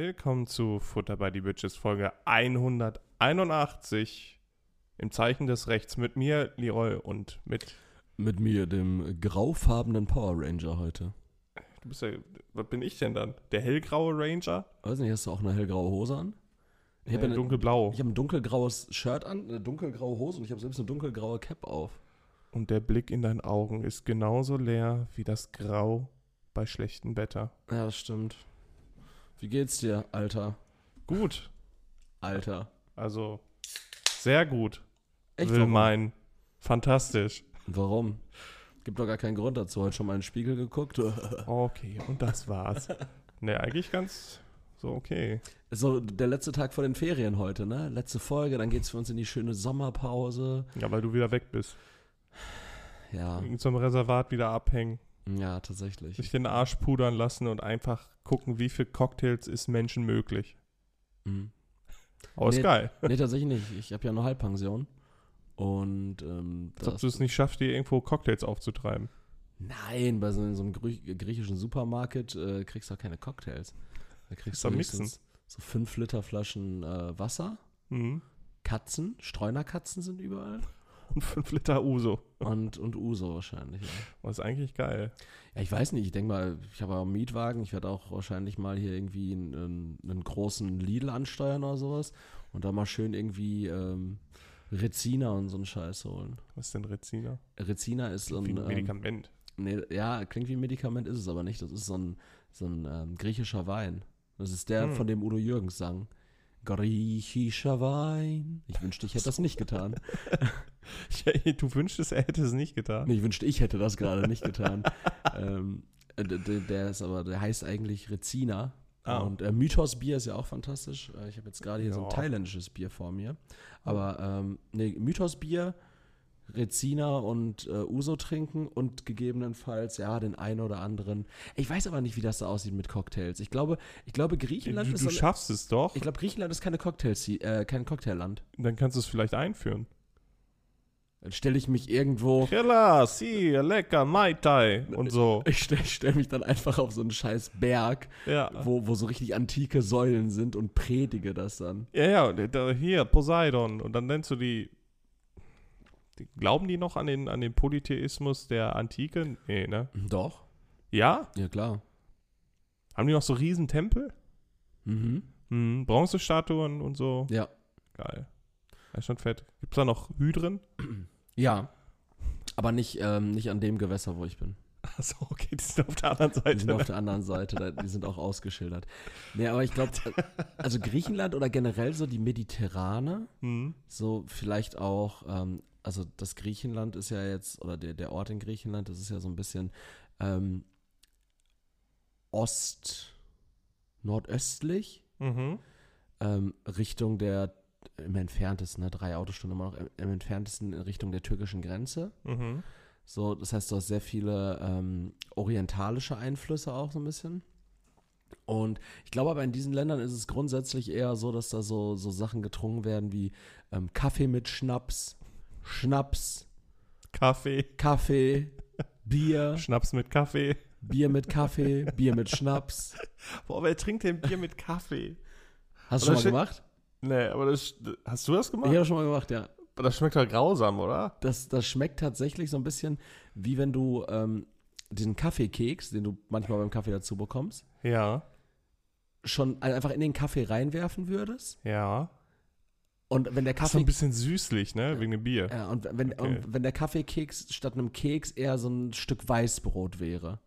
Willkommen zu Futter bei die Bitches Folge 181 im Zeichen des Rechts mit mir, Leroy, und mit. Mit mir, dem graufarbenen Power Ranger heute. Du bist ja. Was bin ich denn dann? Der hellgraue Ranger? Weiß nicht, hast du auch eine hellgraue Hose an? Ich habe ja, dunkelblau. Ich habe ein dunkelgraues Shirt an, eine dunkelgraue Hose und ich habe selbst eine dunkelgraue Cap auf. Und der Blick in deinen Augen ist genauso leer wie das Grau bei schlechtem Wetter. Ja, das stimmt. Wie geht's dir, Alter? Gut. Alter. Also, sehr gut. Echt? Will warum? meinen. Fantastisch. Warum? Gibt doch gar keinen Grund dazu. Heute schon mal in den Spiegel geguckt. Okay, und das war's. ne, eigentlich ganz so okay. So, der letzte Tag vor den Ferien heute, ne? Letzte Folge, dann geht's für uns in die schöne Sommerpause. Ja, weil du wieder weg bist. Ja, In einem Reservat wieder abhängen. Ja, tatsächlich. Sich den Arsch pudern lassen und einfach gucken, wie viele Cocktails ist Menschen möglich. Mhm. Aber ist Nee. geil. Nee, tatsächlich nicht. Ich habe ja eine Halbpension. Und ähm, Als ob du es nicht schaffst, dir irgendwo Cocktails aufzutreiben. Nein, bei so, in so einem griechischen Supermarkt äh, kriegst du auch keine Cocktails. Da kriegst du höchstens so 5 Liter Flaschen äh, Wasser, Mhm. Katzen, Streunerkatzen sind überall Und 5 Liter Uso. und, und Uso wahrscheinlich. Ja. Das ist eigentlich geil. ja, ich weiß nicht, ich denke mal, ich habe auch einen Mietwagen, ich werde auch wahrscheinlich mal hier irgendwie einen, einen, großen Lidl ansteuern oder sowas und da mal schön irgendwie ähm, Rezina und so einen Scheiß holen. Was ist denn Rezina? Rezina ist so Wie ein, ein ähm, Medikament. Nee, ja, klingt wie ein Medikament, ist es aber nicht. Das ist so ein, so ein ähm, griechischer Wein. Das ist der, Hm. von dem Udo Jürgens sang. Griechischer Wein. Ich wünschte, ich hätte das nicht getan. Ja, du wünschst, er hätte es nicht getan. Nee, ich wünschte, ich hätte das gerade nicht getan. ähm, äh, d- d- der ist aber, der heißt eigentlich Rezina. Ah. Und äh, Mythos Bier ist ja auch fantastisch. Äh, ich habe jetzt gerade hier so ein Ja. thailändisches Bier vor mir. Aber ähm, nee, Mythos Bier, Rezina und äh, Uso trinken und gegebenenfalls, ja, den einen oder anderen. Ich weiß aber nicht, wie das da aussieht mit Cocktails. Ich glaube, ich glaube, Griechenland Du, ist du schaffst es doch. Ich glaube, Griechenland ist keine Cocktails, äh, kein Cocktailland. Dann kannst du es vielleicht einführen. Dann stelle ich mich irgendwo. Killer, si, lecker, Mai Tai und so. Ich stelle stell mich dann einfach auf so einen scheiß Berg, Ja. wo, wo so richtig antike Säulen sind und predige das dann. Ja, ja, da- hier, Poseidon. Und dann nennst du die. Glauben die noch an den, an den Polytheismus der Antike? Nee, ne? Doch. Ja? Ja, klar. Haben die noch so Riesentempel? Mhm. Hm, Bronzestatuen und so. Ja. Geil. Das ist schon fett. Gibt's da noch Hydren? Ja. Aber nicht, ähm, nicht an dem Gewässer, wo ich bin. Achso, okay, die sind auf der anderen Die Seite. sind auf der anderen Seite, die sind auch ausgeschildert. Nee, aber ich glaube, also Griechenland oder generell so die Mediterrane, Hm. so vielleicht auch, ähm, also das Griechenland ist ja jetzt, oder der, der Ort in Griechenland, das ist ja so ein bisschen ähm, ost, nordöstlich, Mhm. ähm, Richtung der, im entferntesten, ne, drei Autostunden immer noch, im, im entferntesten in Richtung der türkischen Grenze. Mhm. So, das heißt, du hast sehr viele ähm, orientalische Einflüsse auch so ein bisschen. Und ich glaube aber in diesen Ländern ist es grundsätzlich eher so, dass da so, so Sachen getrunken werden wie ähm, Kaffee mit Schnaps, Schnaps, Kaffee. Kaffee, Bier, Schnaps mit Kaffee. Bier mit Kaffee, Bier mit Schnaps. Boah, wer trinkt denn Bier mit Kaffee? Hast du schon mal gemacht? Nee, aber das. Hast du das Ich gemacht? habe das schon mal gemacht, ja. Das schmeckt halt grausam, oder? Das, das schmeckt tatsächlich so ein bisschen wie wenn du ähm, den Kaffeekeks, den du manchmal beim Kaffee dazu bekommst, Ja. schon einfach in den Kaffee reinwerfen würdest. Ja. Und wenn der Das ist so Kaffee ein bisschen süßlich, ne? Wegen dem Bier. ja, und wenn, Okay. und wenn der Kaffeekeks statt einem Keks eher so ein Stück Weißbrot wäre.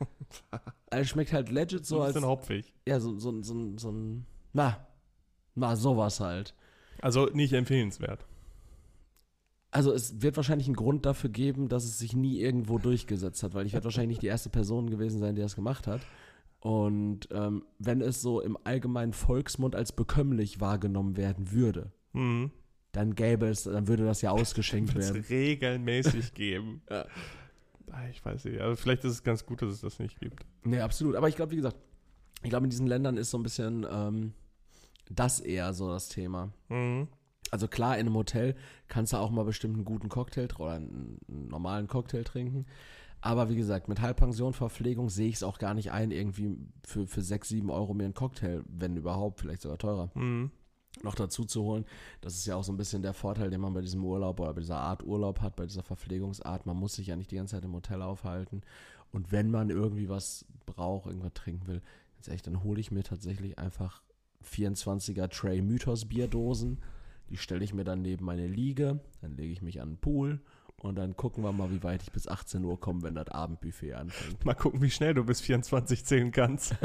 also schmeckt halt legit So so ein als bisschen hopfig. ja so so so, so, so ein na na sowas halt. Also nicht empfehlenswert. Also es wird wahrscheinlich einen Grund dafür geben, dass es sich nie irgendwo durchgesetzt hat, weil ich werde wahrscheinlich nicht die erste Person gewesen sein, die das gemacht hat. Und ähm, wenn es so im allgemeinen Volksmund als bekömmlich wahrgenommen werden würde, Mhm. dann gäbe es, dann würde das ja ausgeschenkt werden. es regelmäßig geben. Ja. Ah, Ich weiß nicht. Also vielleicht ist es ganz gut, dass es das nicht gibt. Nee, absolut. Aber ich glaube, wie gesagt, ich glaube, in diesen Ländern ist so ein bisschen ähm, das eher so das Thema. Mhm. Also klar, in einem Hotel kannst du auch mal bestimmt einen guten Cocktail oder einen normalen Cocktail trinken. Aber wie gesagt, mit Halbpension, Verpflegung sehe ich es auch gar nicht ein, irgendwie für, für 6, 7 Euro mir einen Cocktail, wenn überhaupt, vielleicht sogar teurer, Mhm. noch dazu zu holen. Das ist ja auch so ein bisschen der Vorteil, den man bei diesem Urlaub oder bei dieser Art Urlaub hat, bei dieser Verpflegungsart. Man muss sich ja nicht die ganze Zeit im Hotel aufhalten. Und wenn man irgendwie was braucht, irgendwas trinken will, ganz ehrlich, dann hole ich mir tatsächlich einfach 24er Tray Mythos Bierdosen. Die stelle ich mir dann neben meine Liege, dann lege ich mich an den Pool und dann gucken wir mal, wie weit ich bis 18 Uhr komme, wenn das Abendbuffet anfängt. Mal gucken, wie schnell du bis 24 zählen kannst.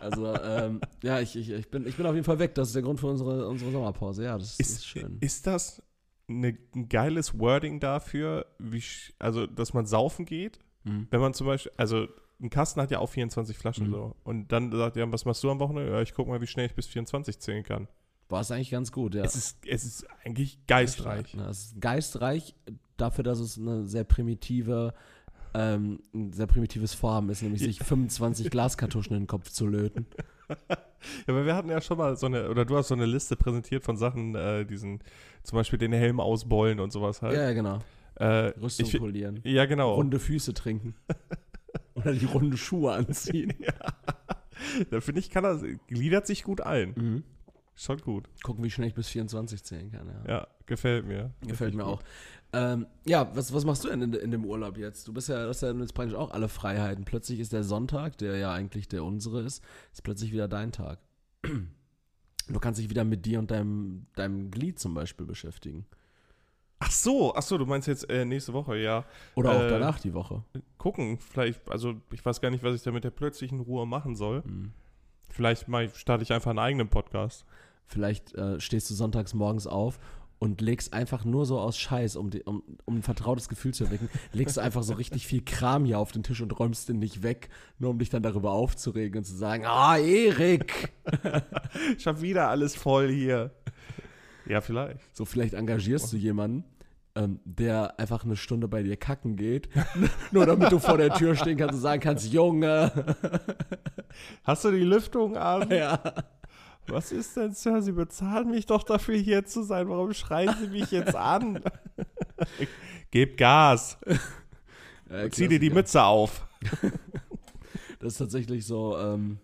Also, ähm, ja, ich, ich, ich, bin, ich bin auf jeden Fall weg. Das ist der Grund für unsere, unsere Sommerpause. Ja, das ist, Ist, schön. ist das eine, ein geiles Wording dafür, wie, also, dass man saufen geht? Mhm. Wenn man zum Beispiel, also ein Kasten hat ja auch 24 Flaschen Mhm. so. Und dann sagt er, was machst du am Wochenende? Ja, ich guck mal, wie schnell ich bis 24 zählen kann. War es eigentlich ganz gut, ja. Es, ist, es ist eigentlich geistreich. Ja, es ist geistreich dafür, dass es eine sehr primitive, ähm, ein sehr primitives Vorhaben ist, nämlich sich 25 Glaskartuschen in den Kopf zu löten. Ja, aber wir hatten ja schon mal so eine, oder du hast so eine Liste präsentiert von Sachen, äh, diesen, zum Beispiel den Helm ausbeulen und sowas halt. Ja, ja, genau. Äh, Rüstung ich, polieren. ja, genau. Runde Füße trinken. Oder die runde Schuhe anziehen. Da finde ich, kann er, gliedert sich gut ein. Mhm. Schon gut. Gucken, wie schnell ich bis 24 zählen kann. Ja. Ja, gefällt mir. Gefällt mir auch. Ähm, ja, was, was machst du denn in, in dem Urlaub jetzt? Du bist ja, hast ja jetzt praktisch auch alle Freiheiten. Plötzlich ist der Sonntag, der ja eigentlich der unsere ist, ist plötzlich wieder dein Tag. Du kannst dich wieder mit dir und deinem, deinem Glied zum Beispiel beschäftigen. Ach so, ach so, du meinst jetzt äh, nächste Woche, ja. Oder auch Äh, danach die Woche. Gucken, vielleicht, also ich weiß gar nicht, was ich da mit der plötzlichen Ruhe machen soll. Hm. Vielleicht mal starte ich einfach einen eigenen Podcast. Vielleicht äh, stehst du sonntags morgens auf und legst einfach nur so aus Scheiß, um, die, um, um ein vertrautes Gefühl zu erwecken, legst du einfach so richtig viel Kram hier auf den Tisch und räumst den nicht weg, nur um dich dann darüber aufzuregen und zu sagen, ah, Erik! Ich hab wieder alles voll hier. Ja, vielleicht. So, vielleicht engagierst du jemanden, ähm, der einfach eine Stunde bei dir kacken geht, nur damit du vor der Tür stehen kannst und sagen kannst, Junge! Hast du die Lüftung an? ja. Was ist denn, Sir? Sie bezahlen mich doch dafür, hier zu sein. Warum schreien Sie mich jetzt an? Gib Gas. Äh, Zieh dir die. Mütze auf. Das ist tatsächlich so, ähm,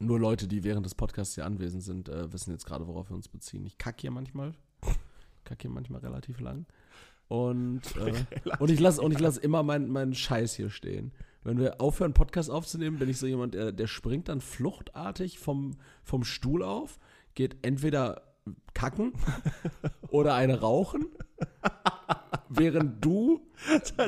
nur Leute, die während des Podcasts hier anwesend sind, äh, wissen jetzt gerade, worauf wir uns beziehen. Ich kack hier manchmal. Kack hier manchmal relativ lang. Und, äh, und ich lasse und ich lass immer meinen meinen Scheiß hier stehen. Wenn wir aufhören, Podcast aufzunehmen, bin ich so jemand, der, der springt dann fluchtartig vom, vom Stuhl auf, geht entweder kacken oder eine rauchen, während du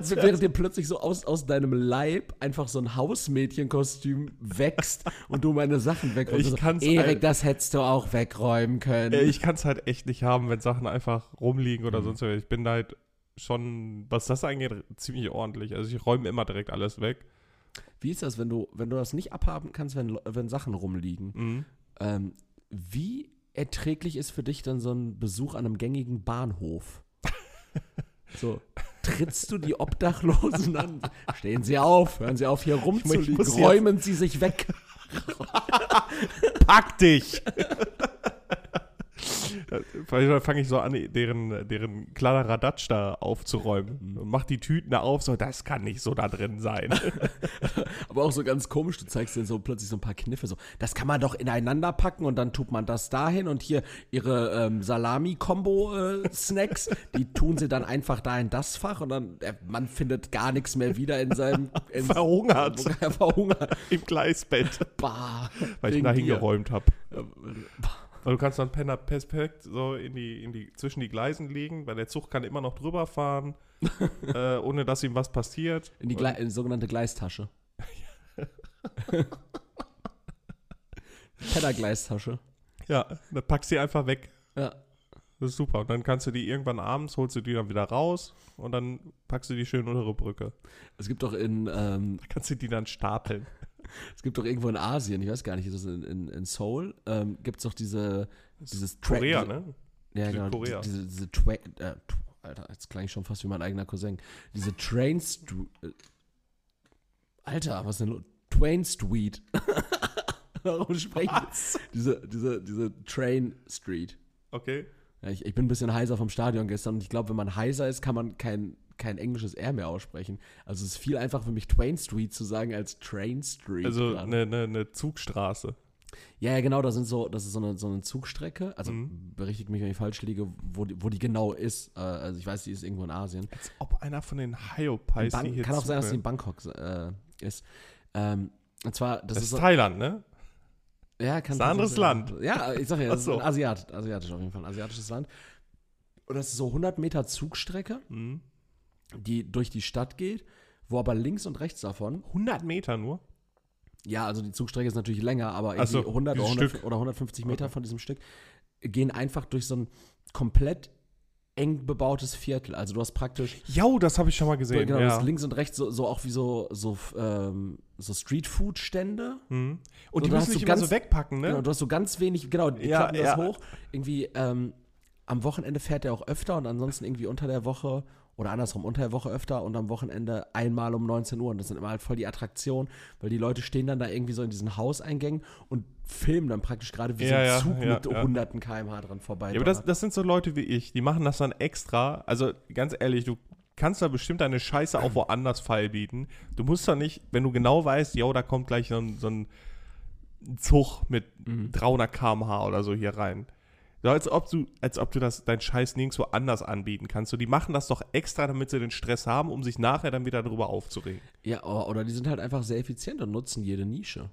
während dir plötzlich so aus, aus deinem Leib einfach so ein Hausmädchenkostüm wächst und du meine Sachen wegräumst. Ich so, kann's Erik, ein- das hättest du auch wegräumen können. Ich kann es halt echt nicht haben, wenn Sachen einfach rumliegen oder Mhm. sonst was. Ich bin halt schon, was das angeht, ziemlich ordentlich. Also ich räume immer direkt alles weg. Wie ist das, wenn du, wenn du das nicht abhaben kannst, wenn, wenn Sachen rumliegen? Mhm. Ähm, wie erträglich ist für dich dann so ein Besuch an einem gängigen Bahnhof? So, trittst du die Obdachlosen an? Stehen Sie auf, hören Sie auf, hier rumzuliegen, räumen Sie sich weg. Pack dich! Vielleicht fange ich so an, deren, deren Kladderadatsch da aufzuräumen. Mhm. Und mach die Tüten da auf, so, das kann nicht so da drin sein. Aber auch so ganz komisch, du zeigst denen so plötzlich so ein paar Kniffe, so, das kann man doch ineinander packen und dann tut man das dahin und hier ihre ähm, Salami-Kombo-Snacks, die tun sie dann einfach da in das Fach und dann, der Mann findet gar nichts mehr wieder in seinem, in, Verhungert. Er verhungert. Im Gleisbett, Bah, weil ich ihn da hingeräumt habe. Weil du kannst dann Penner perfekt so in die, in die, zwischen die Gleisen legen, weil der Zug kann immer noch drüber fahren, äh, ohne dass ihm was passiert. In die, Gle in die sogenannte Gleistasche. Pennergleistasche. Ja, dann packst du die einfach weg. Ja. Das ist super. Und dann kannst du die irgendwann abends, holst du die dann wieder raus und dann packst du die schön unter die Brücke. Es gibt doch in, ähm, Da kannst du die dann stapeln. Es gibt doch irgendwo in Asien, ich weiß gar nicht, ist das in, in, in Seoul, ähm, gibt es doch diese, dieses Tra- Korea, diese- ne? Ja, genau. Südkorea. Diese, diese Tra äh, Alter, jetzt klang ich schon fast wie mein eigener Cousin. Diese Train Street. Äh, Alter, was ist denn los? Twain Street. Warum spreche ich? Diese, diese, diese Train Street. Okay. Ja, ich, ich bin ein bisschen heiser vom Stadion gestern und ich glaube, wenn man heiser ist, kann man kein, kein englisches R mehr aussprechen. Also es ist viel einfacher für mich, Twain Street zu sagen, als Train Street. Also eine, eine, eine Zugstraße. Ja, ja, genau, da sind so, das ist so eine, so eine Zugstrecke. Also Mhm. berichtigt mich, wenn ich falsch liege, wo die, wo die genau ist. Äh, also ich weiß, die ist irgendwo in Asien. Als ob einer von den Hyopies hier kann auch sein, dass sie in. Bangkok äh, ist. Ähm, und zwar, das, Das ist ist Thailand, ne? ja, kann ist ein anderes Land. Ja, ich sag ja, das so. ist Asiat, asiatisch auf jeden Fall, ein asiatisches Land. Und das ist so 100 Meter Zugstrecke, Mhm. Die durch die Stadt geht, wo aber links und rechts davon 100 Meter nur? Ja, also die Zugstrecke ist natürlich länger, aber irgendwie so, 100 oder, dieses 100 Stück. oder 150 Meter Okay. von diesem Stück gehen einfach durch so ein komplett eng bebautes Viertel. Also du hast praktisch Jo, das habe ich schon mal gesehen. genau, ja. links und rechts so, so auch wie so so, ähm, so Streetfood-Stände. Mhm. Und So, die müssen nicht du immer ganz- so wegpacken, ne? Genau, du hast so ganz wenig, genau, die Ja, klappen das ja. hoch. Irgendwie ähm, am Wochenende fährt er auch öfter und ansonsten irgendwie unter der Woche oder andersrum unter der Woche öfter und am Wochenende einmal um 19 Uhr. Und das sind immer halt voll die Attraktionen, weil die Leute stehen dann da irgendwie so in diesen Hauseingängen und filmen dann praktisch gerade wie Ja, so ein ja, Zug ja, mit hunderten km/h dran vorbei. Ja, aber das, das sind so Leute wie ich, die machen das dann extra. Also ganz ehrlich, du kannst da bestimmt deine Scheiße auch woanders feilbieten. Du musst doch nicht, wenn du genau weißt, yo, da kommt gleich so ein, so ein Zug mit Mhm. 300 km/h oder so hier rein. So, als ob du, als ob du das, dein Scheiß nirgendwo anders anbieten kannst. So, die machen das doch extra, damit sie den Stress haben, um sich nachher dann wieder darüber aufzuregen. Ja, oder, oder die sind halt einfach sehr effizient und nutzen jede Nische.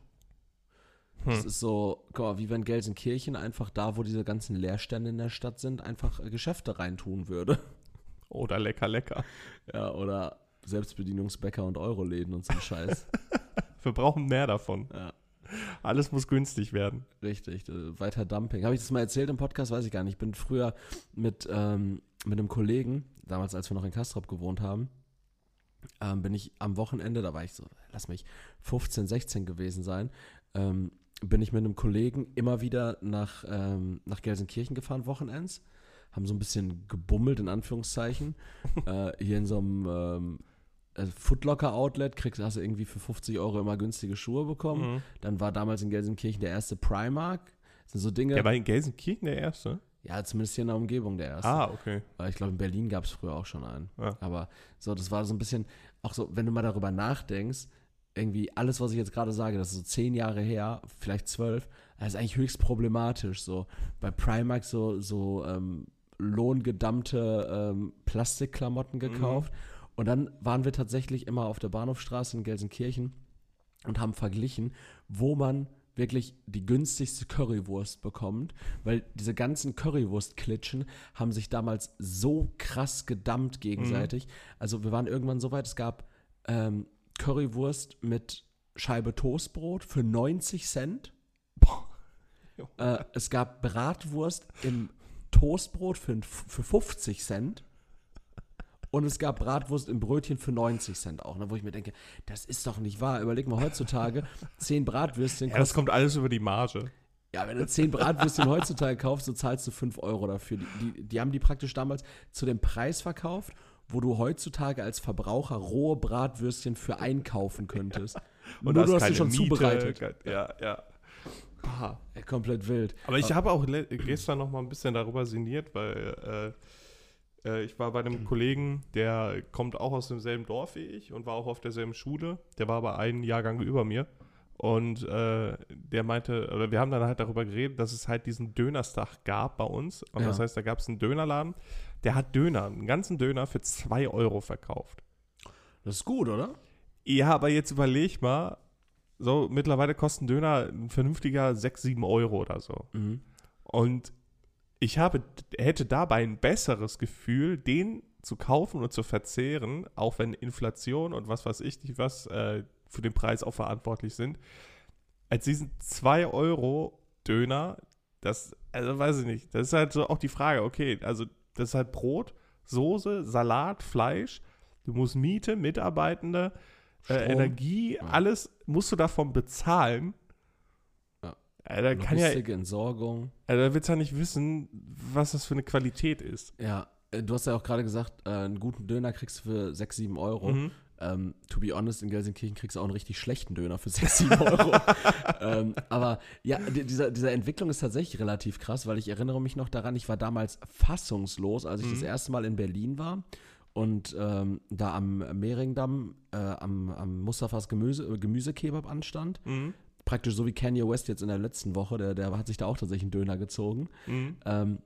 Das Hm. ist so, guck mal, wie wenn Gelsenkirchen einfach da, wo diese ganzen Leerstände in der Stadt sind, einfach äh, Geschäfte reintun würde. Oder lecker, lecker. Ja, oder Selbstbedienungsbäcker und Euroläden und so Scheiß. Wir brauchen mehr davon. Ja. Alles muss günstig werden. Richtig, äh, weiter Dumping. Habe ich das mal erzählt im Podcast? Weiß ich gar nicht. Ich bin früher mit, ähm, mit einem Kollegen, damals als wir noch in Kastrop gewohnt haben, ähm, bin ich am Wochenende, da war ich so, lass mich 15, 16 gewesen sein, ähm, bin ich mit einem Kollegen immer wieder nach, ähm, nach Gelsenkirchen gefahren, Wochenends. Haben so ein bisschen gebummelt, in Anführungszeichen. äh, hier in so einem äh, Footlocker-Outlet kriegst, hast du irgendwie für 50 Euro immer günstige Schuhe bekommen. Mhm. Dann war damals in Gelsenkirchen der erste Primark. Das sind so Dinge, Der war in Gelsenkirchen der Erste. ja, zumindest hier in der Umgebung der erste. Ah, okay. Weil Ich glaube, in Berlin gab es früher auch schon einen. Ja. Aber so, das war so ein bisschen, auch so, wenn du mal darüber nachdenkst, irgendwie alles, was ich jetzt gerade sage, das ist so zehn Jahre her, vielleicht zwölf, das ist eigentlich höchst problematisch. So bei Primark so, so ähm, lohngedammte ähm, Plastikklamotten gekauft. Und dann waren wir tatsächlich immer auf der Bahnhofstraße in Gelsenkirchen und haben verglichen, wo man wirklich die günstigste Currywurst bekommt, weil diese ganzen Currywurst-Klitschen haben sich damals so krass gedammt gegenseitig. Also wir waren irgendwann so weit, es gab ähm, Currywurst mit Scheibe Toastbrot für 90 Cent. Äh, es gab Bratwurst im Toastbrot für, für 50 Cent. Und es gab Bratwurst im Brötchen für 90 Cent auch, ne, wo ich mir denke, das ist doch nicht wahr. Überleg mal heutzutage, 10 Bratwürstchen Ja, das kommt alles über die Marge. Ja, wenn du 10 Bratwürstchen heutzutage kaufst, so zahlst du 5 Euro dafür. Die, die, die haben die praktisch damals zu dem Preis verkauft, wo du heutzutage als Verbraucher rohe Bratwürstchen für einkaufen könntest. Und Nur du hast sie schon Miete, zubereitet. kein- Ja, ja. Ja, komplett wild. Aber ich habe auch gestern noch mal ein bisschen darüber sinniert, weil äh, äh, ich war bei einem Kollegen, der kommt auch aus demselben Dorf wie ich und war auch auf derselben Schule. Der war aber einen Jahrgang über mir. Und äh, der meinte, oder wir haben dann halt darüber geredet, dass es halt diesen Dönerstag gab bei uns. Und Ja. das heißt, da gab es einen Dönerladen, der hat Döner, einen ganzen Döner für 2 Euro verkauft. Das ist gut, oder? Ja, aber jetzt überleg mal, so mittlerweile kosten Döner ein vernünftiger 6, 7 Euro oder so. Mhm. Und ich habe, hätte dabei ein besseres Gefühl, den zu kaufen und zu verzehren, auch wenn Inflation und was weiß ich nicht was äh, für den Preis auch verantwortlich sind, als diesen 2 Euro Döner, das, also weiß ich nicht, das ist halt so auch die Frage, okay, also das ist halt Brot, Soße, Salat, Fleisch, du musst Miete, Mitarbeitende, äh. Energie, Ja. alles musst du davon bezahlen. Da kann ja, Entsorgung. also da willst du ja nicht wissen, was das für eine Qualität ist. Ja, äh, du hast ja auch gerade gesagt, äh, einen guten Döner kriegst du für 6, 7 Euro. Mhm. Ähm, to be honest, in Gelsenkirchen kriegst du auch einen richtig schlechten Döner für 6, 7 Euro. ähm, aber ja, die, dieser, diese Entwicklung ist tatsächlich relativ krass, weil ich erinnere mich noch daran, ich war damals fassungslos, als ich das Mhm. erste Mal in Berlin war und ähm, da am Mehringdamm äh, am, am Mustafas Gemüse, äh, Gemüsekebab anstand. Mhm. Praktisch so wie Kanye West jetzt in der letzten Woche, der, der hat sich da auch tatsächlich einen Döner gezogen. Mhm. Ähm,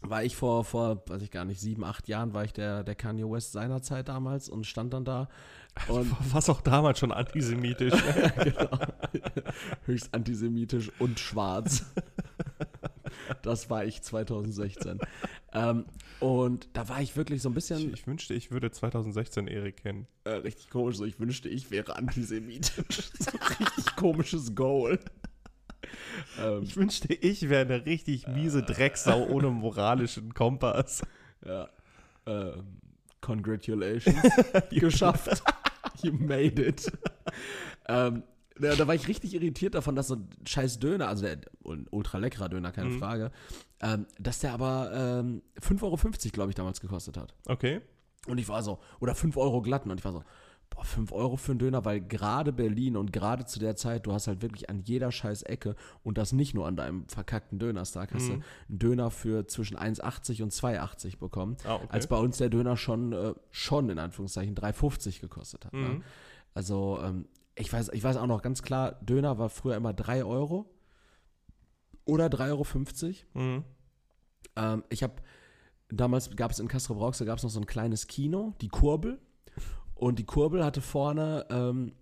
war ich vor, vor, weiß ich gar nicht, sieben, acht Jahren, war ich der, der Kanye West seinerzeit damals und stand dann da. Und Was auch damals schon antisemitisch. genau. Höchst antisemitisch und schwarz. Das war ich 2016. ähm, und da war ich wirklich so ein ich, bisschen ich wünschte, ich würde 2016 Erik kennen. äh, richtig komisch. So, ich wünschte, ich wäre antisemitisch. so ein richtig komisches Goal. ähm, Ich wünschte, ich wäre eine richtig miese Drecksau ohne moralischen Kompass. ja. Ähm, congratulations. Geschafft. you made it. ähm, da, da war ich richtig irritiert davon, dass so ein scheiß Döner, also der ein ultra leckerer Döner, keine Mhm. Frage, ähm, dass der aber ähm, 5,50 Euro, glaube ich, damals gekostet hat. Okay. Und ich war so, oder 5 Euro glatten. Und ich war so, boah, 5 Euro für einen Döner, weil gerade Berlin und gerade zu der Zeit, du hast halt wirklich an jeder scheiß Ecke und das nicht nur an deinem verkackten Dönerstag, hast Mhm. du einen Döner für zwischen 1,80 und 2,80 bekommen. Ah, okay. Als bei uns der Döner schon, äh, schon in Anführungszeichen 3,50 gekostet hat. Ne? Mhm. Also, ähm, ich weiß, ich weiß auch noch ganz klar, Döner war früher immer 3 Euro oder 3,50 Euro. Mhm. Ähm, ich habe damals gab es in Castro Brauxel gab es noch so ein kleines Kino, die Kurbel. Und die Kurbel hatte vorne ähm,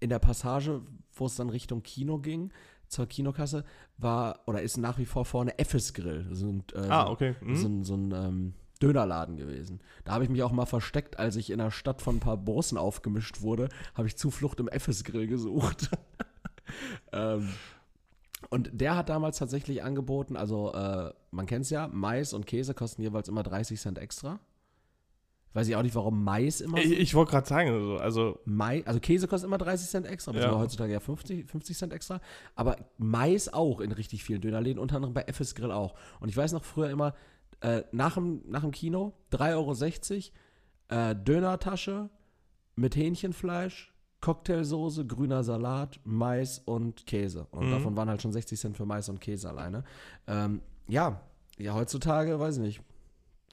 in der Passage, wo es dann Richtung Kino ging, zur Kinokasse, war oder ist nach wie vor vorne Effes Grill. So ein, äh, Ah, okay. Mhm. so ein, so ein ähm, Dönerladen gewesen. Da habe ich mich auch mal versteckt, als ich in der Stadt von ein paar Bossen aufgemischt wurde, habe ich Zuflucht im Effes Grill gesucht. ähm, und der hat damals tatsächlich angeboten, also äh, man kennt es ja, Mais und Käse kosten jeweils immer 30 Cent extra. Weiß ich auch nicht, warum Mais immer Ich, ich wollte gerade sagen, also, also Mais, also Käse kostet immer 30 Cent extra, Ja. heutzutage ja 50, 50 Cent extra. Aber Mais auch in richtig vielen Dönerläden, unter anderem bei FS Grill auch. Und ich weiß noch früher immer, äh, nach, dem, nach dem Kino 3,60 Euro, äh, Dönertasche mit Hähnchenfleisch, Cocktailsoße, grüner Salat, Mais und Käse. Und Mhm. davon waren halt schon 60 Cent für Mais und Käse alleine. Ähm, ja, ja, heutzutage, weiß ich nicht,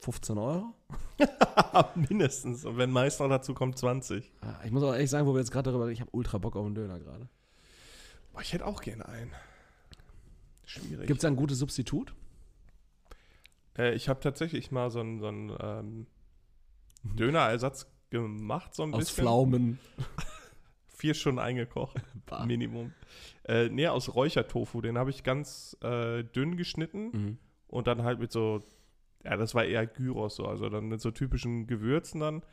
15 Euro? mindestens. Und wenn meist noch dazu kommt, 20. Ah, Ich muss auch ehrlich sagen, wo wir jetzt gerade darüber reden, ich habe ultra Bock auf einen Döner gerade. Ich hätte auch gerne einen. Schwierig. Gibt es ein gutes Substitut? Äh, ich habe tatsächlich mal so einen so ähm, Dönerersatz gemacht, so ein Aus bisschen. Pflaumen. Vier Stunden eingekocht, Bah. Minimum. Äh, nee, aus Räuchertofu. Den habe ich ganz äh, dünn geschnitten Mhm. und dann halt mit so, ja, das war eher Gyros so, also dann mit so typischen Gewürzen dann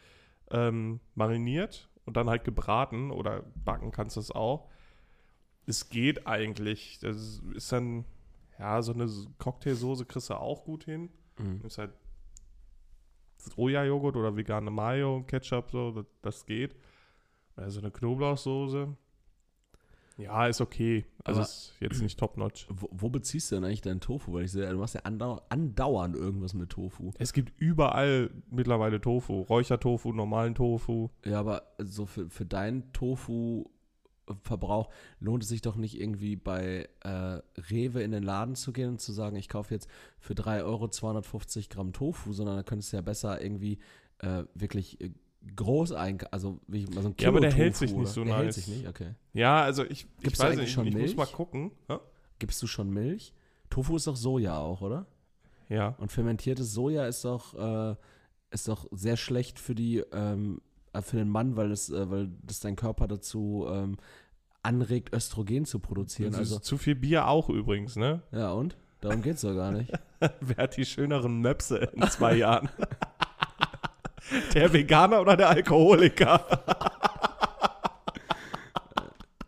ähm, mariniert und dann halt gebraten oder backen kannst du es auch. Es geht eigentlich. Das ist dann, ja, so eine Cocktailsoße kriegst du auch gut hin. Mhm. Ist halt Sojajoghurt oder vegane Mayo, Ketchup, so, das, geht. Also eine Knoblauchsoße. Ja, ist okay. Also Aber- ist jetzt nicht top-notch. Wo, wo beziehst du denn eigentlich deinen Tofu? Weil ich sehe, du machst ja andau andauernd irgendwas mit Tofu. Es gibt überall mittlerweile Tofu. Räuchertofu, normalen Tofu. Ja, aber so für, für deinen Tofu-Verbrauch lohnt es sich doch nicht irgendwie bei äh, Rewe in den Laden zu gehen und zu sagen, ich kaufe jetzt für 3 Euro 250 Gramm Tofu, sondern da könntest du ja besser irgendwie äh, wirklich äh, groß einkaufen. Also wie mal so ein Ja, aber der Kilo hält Tofu, sich nicht so Der hält nice. sich nicht, okay. Ja, also ich, ich Gibt's da weiß nicht, schon ich muss Milch? mal gucken. Ja? Gibst du schon Milch? Tofu ist doch Soja auch, oder? ja. Und fermentiertes Soja ist doch, äh, ist doch sehr schlecht für die, ähm, äh, für den Mann, weil es, äh, weil das dein Körper dazu ähm, anregt, Östrogen zu produzieren. Also, zu viel Bier auch übrigens, ne? ja und? Darum geht's doch gar nicht. Wer hat die schöneren Möpse in zwei Jahren? der Veganer oder der Alkoholiker?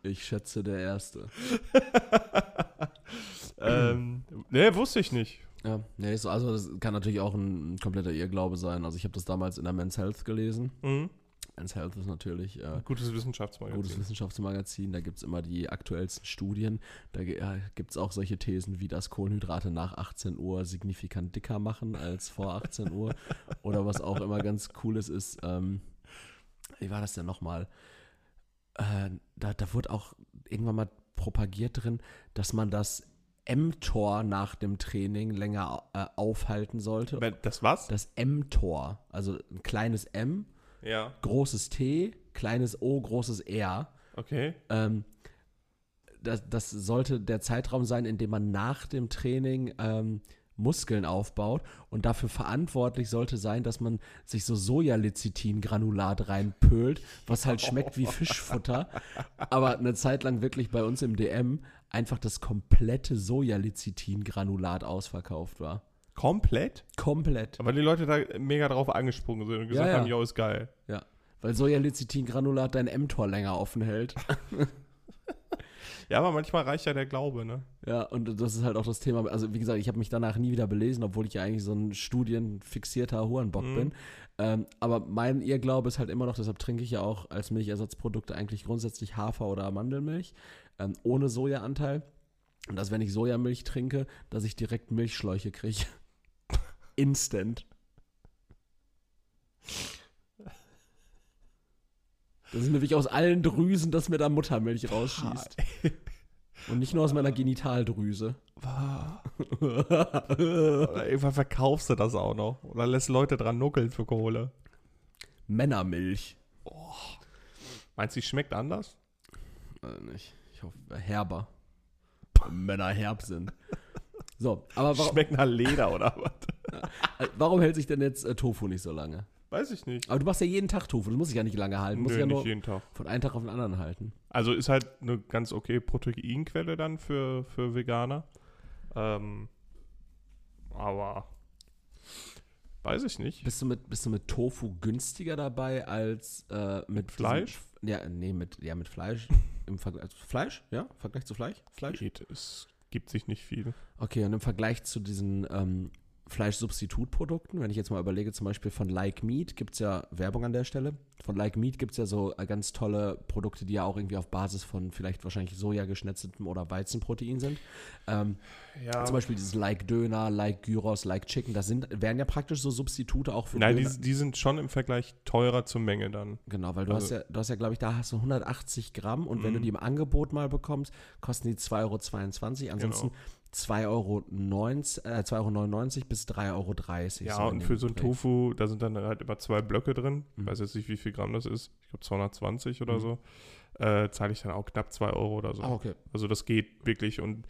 Ich schätze der Erste. ähm, ne, wusste ich nicht. Ja, nee, so, also das kann natürlich auch ein, kompletter Irrglaube sein. Also ich habe das damals in der Men's Health gelesen. Mhm. Men's Health ist natürlich äh, Gutes Wissenschaftsmagazin. gutes Wissenschaftsmagazin, da gibt es immer die aktuellsten Studien. Da ja, gibt es auch solche Thesen, wie dass Kohlenhydrate nach 18 Uhr signifikant dicker machen als vor 18 Uhr. Oder was auch immer ganz cool ist, ist, ähm, wie war das denn nochmal? Äh, da, da wurde auch irgendwann mal propagiert drin, dass man das mTOR nach dem Training länger äh, aufhalten sollte. Das was? Das mTOR, also ein kleines M, Ja. großes T, kleines O, großes R. Okay. Ähm, das, das sollte der Zeitraum sein, in dem man nach dem Training ähm, Muskeln aufbaut und dafür verantwortlich sollte sein, dass man sich so Sojalecithin-Granulat reinpölt, was halt schmeckt wie Fischfutter, aber eine Zeit lang wirklich bei uns im DM einfach das komplette Sojalecithin-Granulat ausverkauft war. Komplett? Komplett. Aber die Leute da mega drauf angesprungen sind und gesagt Ja, ja. haben, jo, ist geil. Ja. Weil Sojalecithin-Granulat dein mTOR länger offen hält. Ja, aber manchmal reicht ja der Glaube, ne? Ja, und das ist halt auch das Thema. Also, wie gesagt, ich habe mich danach nie wieder belesen, obwohl ich ja eigentlich so ein studienfixierter Hurenbock Mhm. bin. Ähm, aber mein Irrglaube ist halt immer noch, deshalb trinke ich ja auch als Milchersatzprodukte eigentlich grundsätzlich Hafer- oder Mandelmilch, ähm, ohne Sojaanteil. Und dass, wenn ich Sojamilch trinke, dass ich direkt Milchschläuche kriege. Instant. Das ist nämlich aus allen Drüsen, dass mir da Muttermilch rausschießt. Und nicht nur aus meiner Genitaldrüse. Oder irgendwann verkaufst du das auch noch. Oder lässt Leute dran nuckeln für Kohle. Männermilch. Meinst du, die schmeckt anders? Äh, nicht. Ich hoffe, herber. Weil Männer herb sind. So, aber warum, Schmeckt nach Leder oder was? Äh, warum hält sich denn jetzt äh, Tofu nicht so lange? Weiß ich nicht. Aber du machst ja jeden Tag Tofu, das muss ich ja nicht lange halten. Muss Nö, ich ja nicht nur jeden Tag. von einem Tag auf den anderen halten. Also ist halt eine ganz okay Proteinquelle dann für, für Veganer. Ähm, aber weiß ich nicht. Bist du mit, bist du mit Tofu günstiger dabei als äh, mit Fleisch? Diesem, ja, nee, mit, ja, mit Fleisch. Im Vergleich Fleisch? Ja? Vergleich zu Fleisch? Fleisch? Geht, es gibt sich nicht viel. Okay, und im Vergleich zu diesen ähm, Fleischsubstitutprodukten, wenn ich jetzt mal überlege, zum Beispiel von Like Meat gibt es ja Werbung an der Stelle. Von Like Meat gibt es ja so äh, ganz tolle Produkte, die ja auch irgendwie auf Basis von vielleicht wahrscheinlich Soja geschnetzeltem oder Weizenprotein sind. Ähm, Ja. Zum Beispiel dieses Like Döner, Like Gyros, Like Chicken, das sind, wären ja praktisch so Substitute auch für Nein, Döner. die, die sind schon im Vergleich teurer zur Menge dann. Genau, weil du Also- hast ja, du hast ja, glaube ich, da hast du 180 Gramm und wenn Mhm. du die im Angebot mal bekommst, kosten die 2,22 Euro. Ansonsten Genau. 2,99 Euro, äh, 2,99 Euro bis 3,30 Euro. Ja, und in für so ein. Tofu, da sind dann halt immer zwei Blöcke drin. Ich Mhm. weiß jetzt nicht, wie viel Gramm das ist. Ich glaube 220 oder Mhm. so. Äh, zahle ich dann auch knapp 2 Euro oder so. Ah, okay. Also das geht wirklich. Und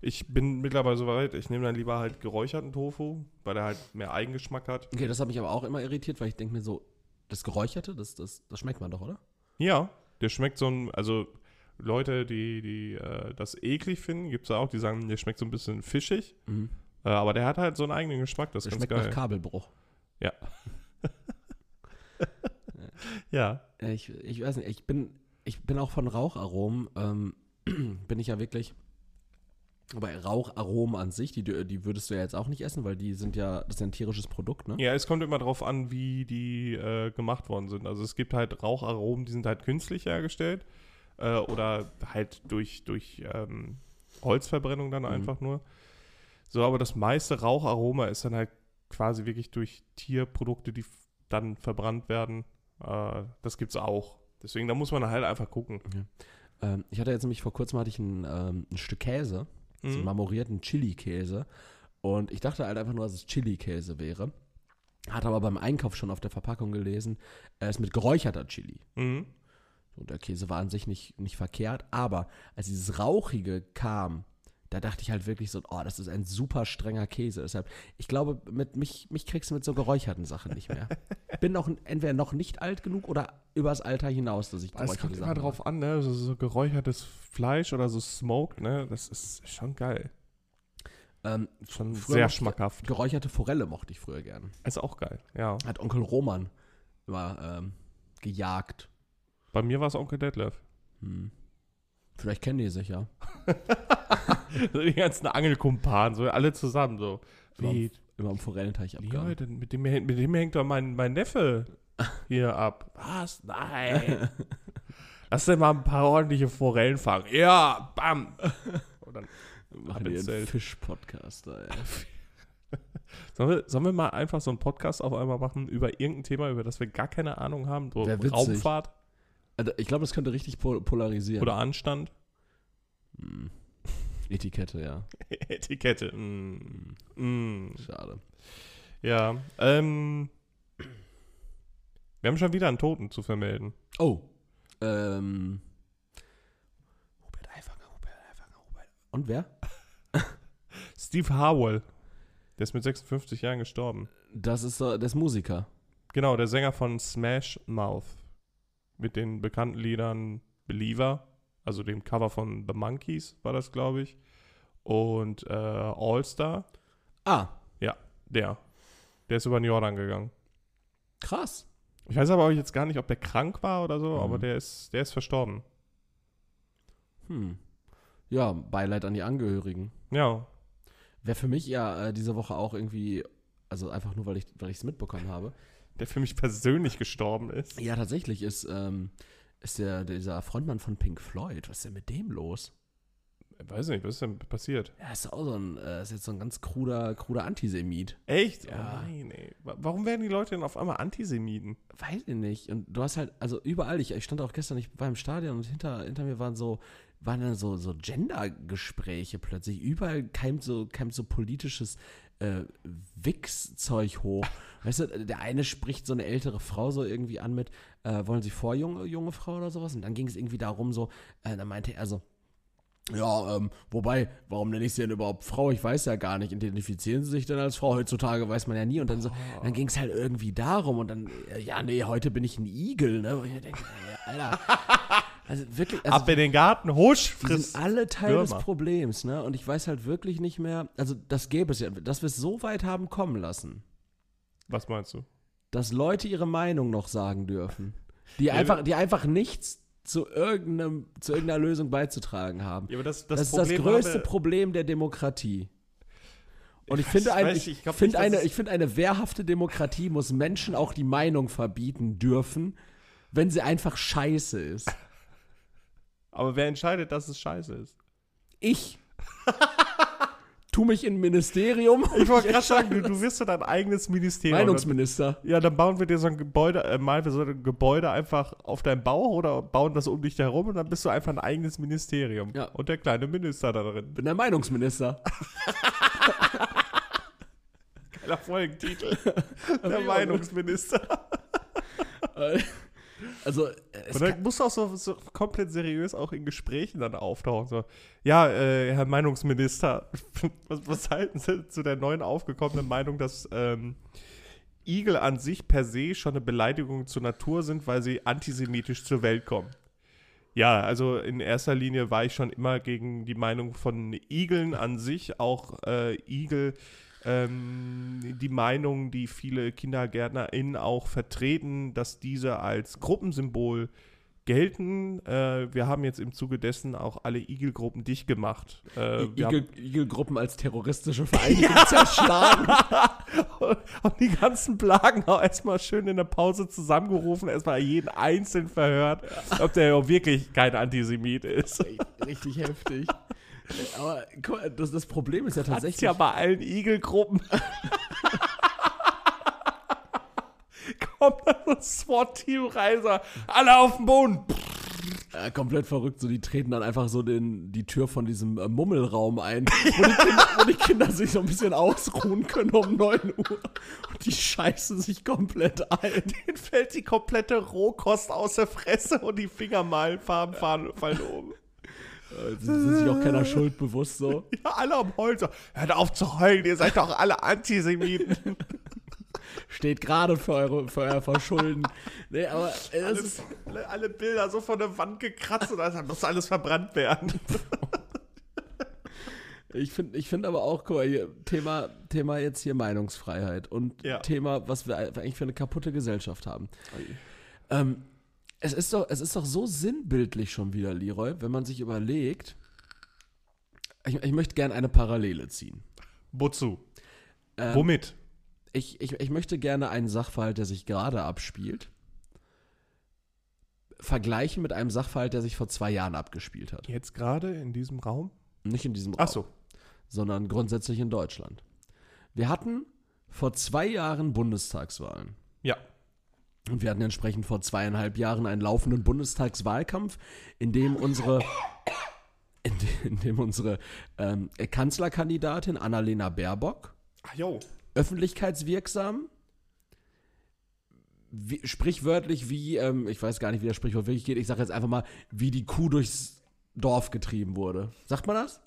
ich bin mittlerweile so weit, ich nehme dann lieber halt geräucherten Tofu, weil der halt mehr Eigengeschmack hat. Okay, das hat mich aber auch immer irritiert, weil ich denke mir so, das Geräucherte, das, das, das schmeckt man doch, oder? Ja, der schmeckt so ein, also Leute, die, die äh, das eklig finden, gibt es auch, die sagen, der schmeckt so ein bisschen fischig. Mhm. Äh, aber der hat halt so einen eigenen Geschmack, das Das schmeckt geil. nach Kabelbruch. Ja. Äh, Ich, ich weiß nicht, ich bin, ich bin auch von Raucharomen, ähm, bin ich ja wirklich. Aber Raucharomen an sich, die, die würdest du ja jetzt auch nicht essen, weil die sind ja, das ist ja ein tierisches Produkt, ne? Ja, es kommt immer drauf an, wie die äh, gemacht worden sind. Also es gibt halt Raucharomen, die sind halt künstlich hergestellt äh, oder halt durch, durch ähm, Holzverbrennung dann Mhm. einfach nur. So, aber das meiste Raucharoma ist dann halt quasi wirklich durch Tierprodukte, die dann verbrannt werden. Äh, das gibt's auch. Deswegen, da muss man halt einfach gucken. Ähm, ich hatte jetzt nämlich vor kurzem hatte ich ein, ähm, ein Stück Käse, so einen Mhm. marmorierten Chili-Käse. Und ich dachte halt einfach nur, dass es Chili-Käse wäre. Hatte aber beim Einkauf schon auf der Verpackung gelesen, er ist mit geräucherter Chili. Mhm. Und der Käse war an sich nicht, nicht verkehrt, aber als dieses Rauchige kam, da dachte ich halt wirklich so, oh, das ist ein super strenger Käse. Deshalb, ich glaube, mit mich, mich kriegst du mit so geräucherten Sachen nicht mehr. Bin noch entweder noch nicht alt genug oder übers Alter hinaus, dass ich Es geräucherte kommt immer drauf an, ne? So, so geräuchertes Fleisch oder so Smoked, ne? Das ist schon geil. Ähm, Schon sehr schmackhaft. Geräucherte Forelle mochte ich früher gern. Ist auch geil, ja. Hat Onkel Roman immer ähm, gejagt. Bei mir war es Onkel Detlef. Hm. Vielleicht kennen die sich ja. Die ganzen Angelkumpanen, so alle zusammen so. Wie, Immer am Forellenteich ja, abgegangen. denn mit, dem, mit dem hängt doch mein, mein Neffe hier ab. Was? Nein. Lass denn mal ein paar ordentliche Forellen fangen. Ja, bam. Und dann, Machen die einen. Fisch-Podcast, ey. sollen, wir, sollen wir mal einfach so einen Podcast auf einmal machen über irgendein Thema, über das wir gar keine Ahnung haben? So. Raumfahrt Also, ich glaube, das könnte richtig pol polarisieren. oder Anstand? Hm. Etikette, ja. Etikette. Mm. Mm. Schade. Ja. Ähm, wir haben schon wieder einen Toten zu vermelden. Oh. Ähm. Hubert Aiwanger, Hubert Aiwanger, Hubert. Und wer? Steve Harwell. Der ist mit 56 Jahren gestorben. Das ist das Musiker. Genau, der Sänger von Smash Mouth. Mit den bekannten Liedern Believer, also dem Cover von The Monkeys war das, glaube ich. Und äh, All Star. Ah, Der. Der ist über den Jordan gegangen. krass. Ich weiß aber auch jetzt gar nicht, ob der krank war oder so, Mhm. aber der ist, der ist verstorben. Hm. Ja, Beileid an die Angehörigen. Ja. Wäre für mich ja äh, diese Woche auch irgendwie, also einfach nur, weil ich weil es mitbekommen habe. Der für mich persönlich gestorben ist. Ja, tatsächlich ist, ähm, ist der, dieser Frontmann von Pink Floyd, was ist denn mit dem los? Ich weiß nicht, was ist denn passiert? Ja, ist auch so ein, äh, ist jetzt so ein ganz kruder, kruder Antisemit. Echt? Ja. Oh nein, ey. Wa- Warum werden die Leute denn auf einmal Antisemiten? Weiß ich nicht. Und du hast halt, also überall, ich, ich stand auch gestern, ich war im Stadion und hinter, hinter mir waren so, waren dann so, so Gender-Gespräche plötzlich. Überall keimt so, keimt so politisches äh, Wix-Zeug hoch. Weißt du, der eine spricht so eine ältere Frau so irgendwie an mit, äh, wollen Sie vor junge, junge Frau oder sowas? Und dann ging es irgendwie darum so, äh, dann meinte er so, ja, ähm, wobei, warum nenne ich sie denn überhaupt Frau? Ich weiß ja gar nicht. Identifizieren sie sich denn als Frau? Heutzutage weiß man ja nie. Und dann so, dann ging es halt irgendwie darum und dann, äh, ja, nee, heute bin ich ein Igel, ne? Und ich denke, äh, Alter. Also wirklich, also Ab in den Garten, husch, die friss. sind alle Teil des Würmer. Problems, ne? Und ich weiß halt wirklich nicht mehr, also das gäbe es ja, dass wir es so weit haben kommen lassen, Was meinst du? dass Leute ihre Meinung noch sagen dürfen. Die Ja, einfach, die einfach nichts zu irgendeinem, zu irgendeiner Lösung beizutragen haben. Ja, das, Das, das, ist das größte Problem der Demokratie. Und ich, Ich finde, weiß- weiß ich, ich, nicht, dass eine, ich finde, eine wehrhafte Demokratie muss Menschen auch die Meinung verbieten dürfen, wenn sie einfach scheiße ist. Aber wer entscheidet, dass es scheiße ist? Ich tu mich in ein Ministerium. Ich wollte gerade sagen, du, du wirst so dein eigenes Ministerium. Meinungsminister. Ja, dann bauen wir dir so ein Gebäude, äh, malen wir so ein Gebäude einfach auf deinem Bauch oder bauen das um dich herum und dann bist du einfach ein eigenes Ministerium. Ja. Und der kleine Minister da drin. Bin der Meinungsminister. Geiler Folgentitel. der Meinungsminister. Also, es Und dann musst du auch so, so komplett seriös auch in Gesprächen dann auftauchen. So, ja, äh, Herr Meinungsminister, was, was halten Sie zu der neuen aufgekommenen Meinung, dass ähm, Igel an sich per se schon eine Beleidigung zur Natur sind, weil sie antisemitisch zur Welt kommen? Ja, also in erster Linie war ich schon immer gegen die Meinung von Igeln an sich, auch äh, Igel, ähm, die Meinung, die viele KindergärtnerInnen auch vertreten, dass diese als Gruppensymbol gelten. Äh, wir haben jetzt im Zuge dessen auch alle Igelgruppen dicht gemacht. Äh, Igelgruppen als terroristische Vereinigung zerschlagen. haben haben die ganzen Plagen auch erstmal schön in der Pause zusammengerufen, erstmal jeden einzeln verhört, ob der auch wirklich kein Antisemit ist. Richtig heftig. Aber guck mal, das, das Problem ist ja Das ist tatsächlich. ja bei allen Igelgruppen. Kommt da so ein SWAT-Team rein, so, alle auf den Boden. Äh, komplett verrückt, so die treten dann einfach so den, die Tür von diesem äh, Mummelraum ein, wo die, Kinder, wo die Kinder sich so ein bisschen ausruhen können um 9 Uhr. Und die scheißen sich komplett ein. Denen fällt die komplette Rohkost aus der Fresse und die Fingermalenfarben fahren, fallen um. Äh, sie sind sich auch keiner Schuld bewusst so. Ja, alle am Heulen. So, hört auf zu heulen, ihr seid doch alle Antisemiten. Steht gerade für, eure, für euer Verschulden. Nee, aber äh, alle, ist, alle, alle Bilder so von der Wand gekratzt und das muss alles verbrannt werden. ich finde ich find aber auch, guck mal, hier, Thema, Thema jetzt hier Meinungsfreiheit und Ja. Thema, was wir eigentlich für eine kaputte Gesellschaft haben. Ähm, es, ist doch, es ist doch so sinnbildlich schon wieder, Leroy, wenn man sich überlegt, ich, ich möchte gerne eine Parallele ziehen. Wozu? Ähm, Womit? Ich, ich, ich möchte gerne einen Sachverhalt, der sich gerade abspielt, vergleichen mit einem Sachverhalt, der sich vor zwei Jahren abgespielt hat. Jetzt gerade in diesem Raum? Nicht in diesem Raum, Ach so. sondern grundsätzlich in Deutschland. Wir hatten vor zwei Jahren Bundestagswahlen. Ja. Und wir hatten entsprechend vor zweieinhalb Jahren einen laufenden Bundestagswahlkampf, in dem unsere in, in dem unsere ähm, Kanzlerkandidatin Annalena Baerbock Ach jo. öffentlichkeitswirksam, wie, sprichwörtlich wie, ähm, ich weiß gar nicht, wie das Sprichwort wirklich geht, ich sage jetzt einfach mal, wie die Kuh durchs Dorf getrieben wurde. Sagt man das?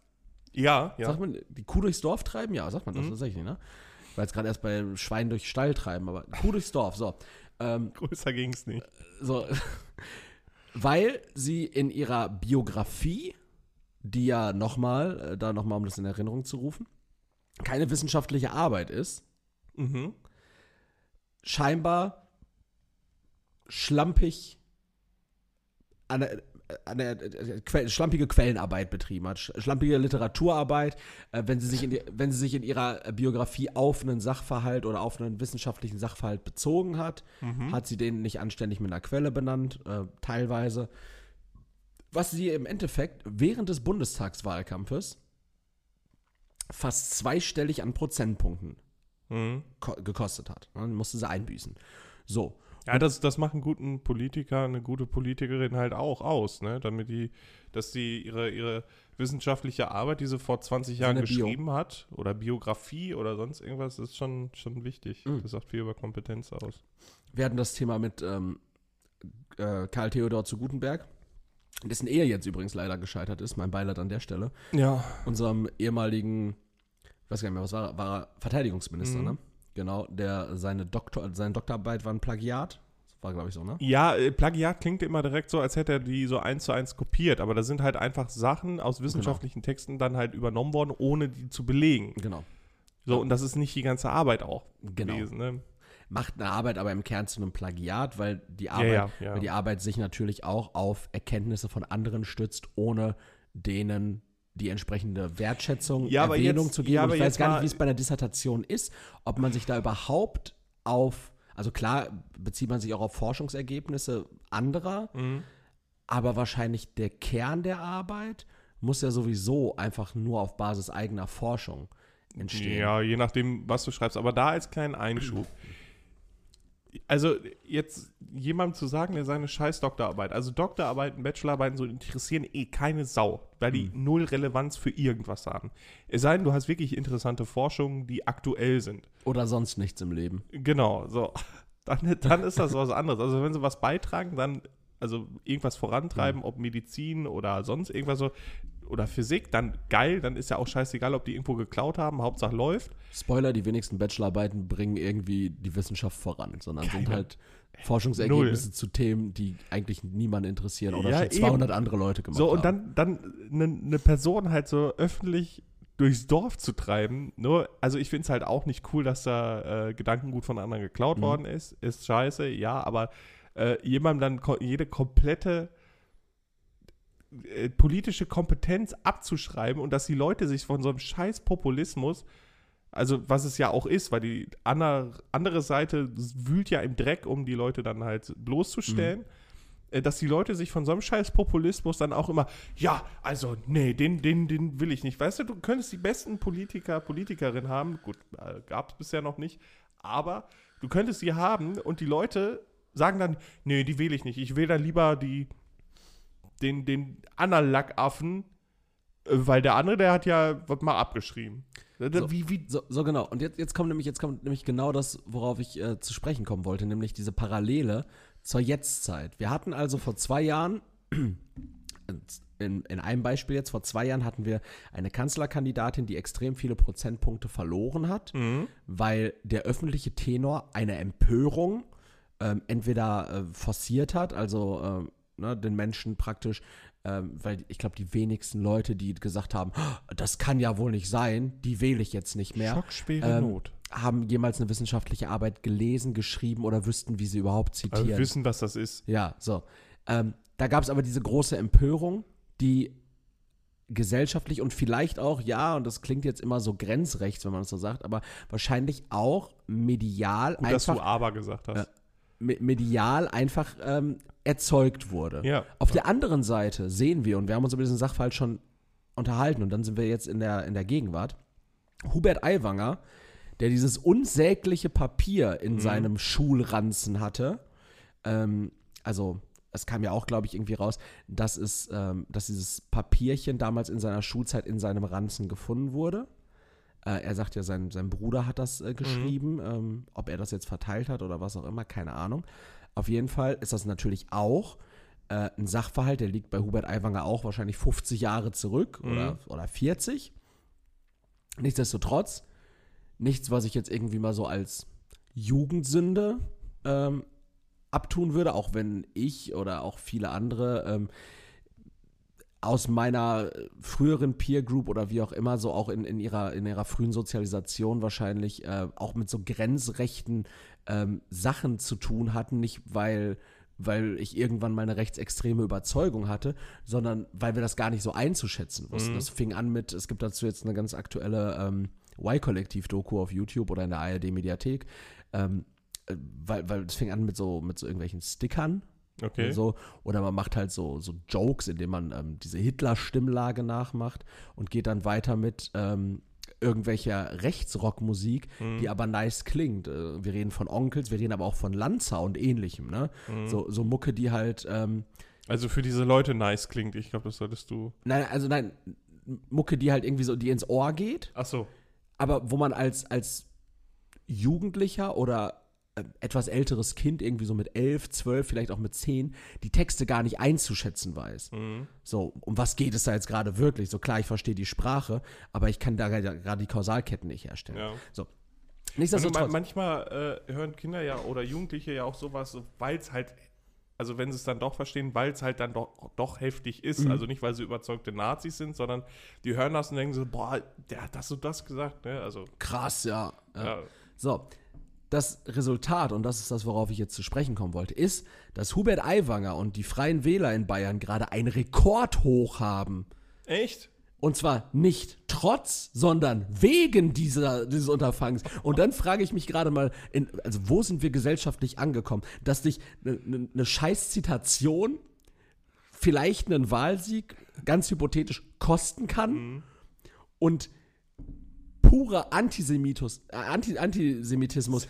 Ja, ja. Sagt man, die Kuh durchs Dorf treiben? Ja, sagt man das Mhm. tatsächlich, ne? Ich war jetzt gerade erst bei Schwein durch Stall treiben, aber Kuh durchs Dorf, so. Ähm, Größer ging es nicht. so. Weil sie in ihrer Biografie, die ja nochmal, äh, da nochmal, um das in Erinnerung zu rufen, keine wissenschaftliche Arbeit ist, Mhm. scheinbar schlampig eine, eine, äh, que- schlampige Quellenarbeit betrieben hat, sch- schlampige Literaturarbeit, äh, wenn sie sich in die, wenn sie sich in ihrer äh, Biografie auf einen Sachverhalt oder auf einen wissenschaftlichen Sachverhalt bezogen hat, Mhm. hat sie den nicht anständig mit einer Quelle benannt, äh, teilweise. Was sie im Endeffekt während des Bundestagswahlkampfes fast zweistellig an Prozentpunkten Mhm. ko gekostet hat. Dann musste sie einbüßen. So. Ja, das, das macht einen guten Politiker, eine gute Politikerin halt auch aus, ne? Damit die, dass sie ihre, ihre wissenschaftliche Arbeit, die sie vor 20 Jahren eine Bio. geschrieben hat, oder Biografie oder sonst irgendwas, ist schon, schon wichtig. Mhm. Das sagt viel über Kompetenz aus. Wir hatten das Thema mit ähm, äh, Karl Theodor zu Gutenberg, dessen Ehe jetzt übrigens leider gescheitert ist. Mein Beileid an der Stelle. Ja. Unserem ehemaligen, ich weiß gar nicht mehr, was war? War er Verteidigungsminister, Mhm. ne? Genau, der seine Doktor, seine Doktorarbeit war ein Plagiat. Das war, glaube ich, so, ne? Ja, äh, Plagiat klingt immer direkt so, als hätte er die so eins zu eins kopiert, aber da sind halt einfach Sachen aus wissenschaftlichen Texten dann halt übernommen worden, ohne die zu belegen. Genau. So, und das ist nicht die ganze Arbeit auch Genau. gewesen, ne? Macht eine Arbeit aber im Kern zu einem Plagiat, weil die Arbeit, ja, ja. Weil die Arbeit sich natürlich auch auf Erkenntnisse von anderen stützt, ohne denen die entsprechende Wertschätzung, Ja, Erwähnung jetzt- zu geben. ja, ich weiß gar nicht, wie es bei einer Dissertation ist, ob man sich da überhaupt auf, also klar bezieht man sich auch auf Forschungsergebnisse anderer, Mhm. aber wahrscheinlich der Kern der Arbeit muss ja sowieso einfach nur auf Basis eigener Forschung entstehen. Ja, je nachdem, was du schreibst. Aber da als kleinen Einschub. Also jetzt jemandem zu sagen, der seine scheiß Doktorarbeit, also Doktorarbeiten, Bachelorarbeiten so interessieren eh keine Sau, weil die null Relevanz für irgendwas haben. Es sei denn, du hast wirklich interessante Forschungen, die aktuell sind. Oder sonst nichts im Leben. Genau, so. Dann, dann ist das was anderes. Also wenn sie was beitragen, dann, also irgendwas vorantreiben, ob Medizin oder sonst irgendwas so, oder Physik, dann geil, dann ist ja auch scheißegal, ob die irgendwo geklaut haben, Hauptsache läuft. Spoiler, die wenigsten Bachelorarbeiten bringen irgendwie die Wissenschaft voran, sondern sind Keine. halt Forschungsergebnisse zu Themen, die eigentlich niemanden interessieren oder Ja, schon eben. 200 andere Leute gemacht So, und haben. dann, dann eine ne Person halt so öffentlich durchs Dorf zu treiben. Nur, also ich finde es halt auch nicht cool, dass da äh, Gedankengut von anderen geklaut Mhm. worden ist. Ist scheiße, ja, aber äh, jemandem dann ko jede komplette äh, politische Kompetenz abzuschreiben und dass die Leute sich von so einem scheiß Populismus, also was es ja auch ist, weil die andere, andere Seite wühlt ja im Dreck, um die Leute dann halt bloßzustellen äh, dass die Leute sich von so einem scheiß Populismus dann auch immer, ja, also, nee, den, den, den will ich nicht. Weißt du, du könntest die besten Politiker, Politikerinnen haben, gut, äh, gab es bisher noch nicht, aber du könntest sie haben und die Leute sagen dann, nee, die wähle ich nicht. Ich wähle dann lieber die, den, den Analackaffen, äh, weil der andere, der hat ja was mal abgeschrieben. Äh, So. Wie, wie, So, so genau. Und jetzt, jetzt kommt nämlich, jetzt kommt nämlich genau das, worauf ich äh, zu sprechen kommen wollte, nämlich diese Parallele zur Jetztzeit. Wir hatten also vor zwei Jahren, in, in einem Beispiel jetzt, vor zwei Jahren hatten wir eine Kanzlerkandidatin, die extrem viele Prozentpunkte verloren hat, Mhm. weil der öffentliche Tenor eine Empörung ähm, entweder äh, forciert hat, also ähm, ne, den Menschen praktisch, ähm, weil ich glaube, die wenigsten Leute, die gesagt haben, "Oh, das kann ja wohl nicht sein, die wähle ich jetzt nicht mehr, schockschwere ähm, Not. haben jemals eine wissenschaftliche Arbeit gelesen, geschrieben oder wüssten, wie sie überhaupt Also zitieren. wir wissen, was das ist. Ja, so. Ähm, da gab es aber diese große Empörung, die gesellschaftlich und vielleicht auch, ja, und das klingt jetzt immer so grenzrechts, wenn man das so sagt, aber wahrscheinlich auch medial Gut, dass du einfach, aber gesagt hast. Me- medial einfach ähm, erzeugt wurde. Ja. Auf der anderen Seite sehen wir, und wir haben uns über diesen Sachverhalt schon unterhalten, und dann sind wir jetzt in der, in der Gegenwart, Hubert Aiwanger, der dieses unsägliche Papier in Mhm. seinem Schulranzen hatte, ähm, also es kam ja auch, glaube ich, irgendwie raus, dass es, ähm, dass dieses Papierchen damals in seiner Schulzeit in seinem Ranzen gefunden wurde. Äh, er sagt ja, sein, sein Bruder hat das äh, geschrieben. Mhm. Ähm, ob er das jetzt verteilt hat oder was auch immer, keine Ahnung. Auf jeden Fall ist das natürlich auch äh, ein Sachverhalt, der liegt bei Hubert Aiwanger auch wahrscheinlich 50 Jahre zurück mhm. oder, oder 40. Nichtsdestotrotz, nichts, was ich jetzt irgendwie mal so als Jugendsünde ähm, abtun würde, auch wenn ich oder auch viele andere ähm, aus meiner früheren Peer Group oder wie auch immer, so auch in, in, ihrer, in ihrer frühen Sozialisation wahrscheinlich äh, auch mit so grenzrechten ähm, Sachen zu tun hatten, nicht weil weil ich irgendwann mal eine rechtsextreme Überzeugung hatte, sondern weil wir das gar nicht so einzuschätzen wussten. Mhm. Das fing an mit, es gibt dazu jetzt eine ganz aktuelle ähm, Y-Kollektiv-Doku auf YouTube oder in der ARD-Mediathek, ähm, äh, weil, weil es fing an mit so, mit so irgendwelchen Stickern. Okay. So. Oder man macht halt so, so Jokes, indem man ähm, diese Hitler-Stimmlage nachmacht und geht dann weiter mit ähm, irgendwelcher Rechtsrockmusik, mhm. die aber nice klingt. Äh, wir reden von Onkels, wir reden aber auch von Lanza und ähnlichem, ne? Mhm. So, so Mucke, die halt. Ähm, also für diese Leute nice klingt, ich glaube, das solltest du. Nein, also nein, Mucke, die halt irgendwie so, die ins Ohr geht. Ach so. Aber wo man als, als Jugendlicher oder etwas älteres Kind, irgendwie so mit elf, zwölf, vielleicht auch mit zehn, die Texte gar nicht einzuschätzen weiß. Mhm. So, um was geht es da jetzt gerade wirklich? So klar, ich verstehe die Sprache, aber ich kann da gerade die Kausalketten nicht herstellen. Ja. So. Nichtsdestotrotz. manchmal äh, hören Kinder ja oder Jugendliche ja auch sowas, weil es halt, also wenn sie es dann doch verstehen, weil es halt dann doch, doch heftig ist. Mhm. Also nicht, weil sie überzeugte Nazis sind, sondern die hören das und denken so, boah, der hat das und das gesagt. Ne? Also, Krass, ja. ja. ja. So, das Resultat, und das ist das, worauf ich jetzt zu sprechen kommen wollte, ist, dass Hubert Aiwanger und die Freien Wähler in Bayern gerade einen Rekordhoch haben. Echt? Und zwar nicht trotz, sondern wegen dieser, dieses Unterfangs. Und dann frage ich mich gerade mal, in, also wo sind wir gesellschaftlich angekommen, dass dich eine ne, ne Scheiß-Zitation vielleicht einen Wahlsieg ganz hypothetisch kosten kann mhm. und purer Antisemitus, äh, Anti, Antisemitismus.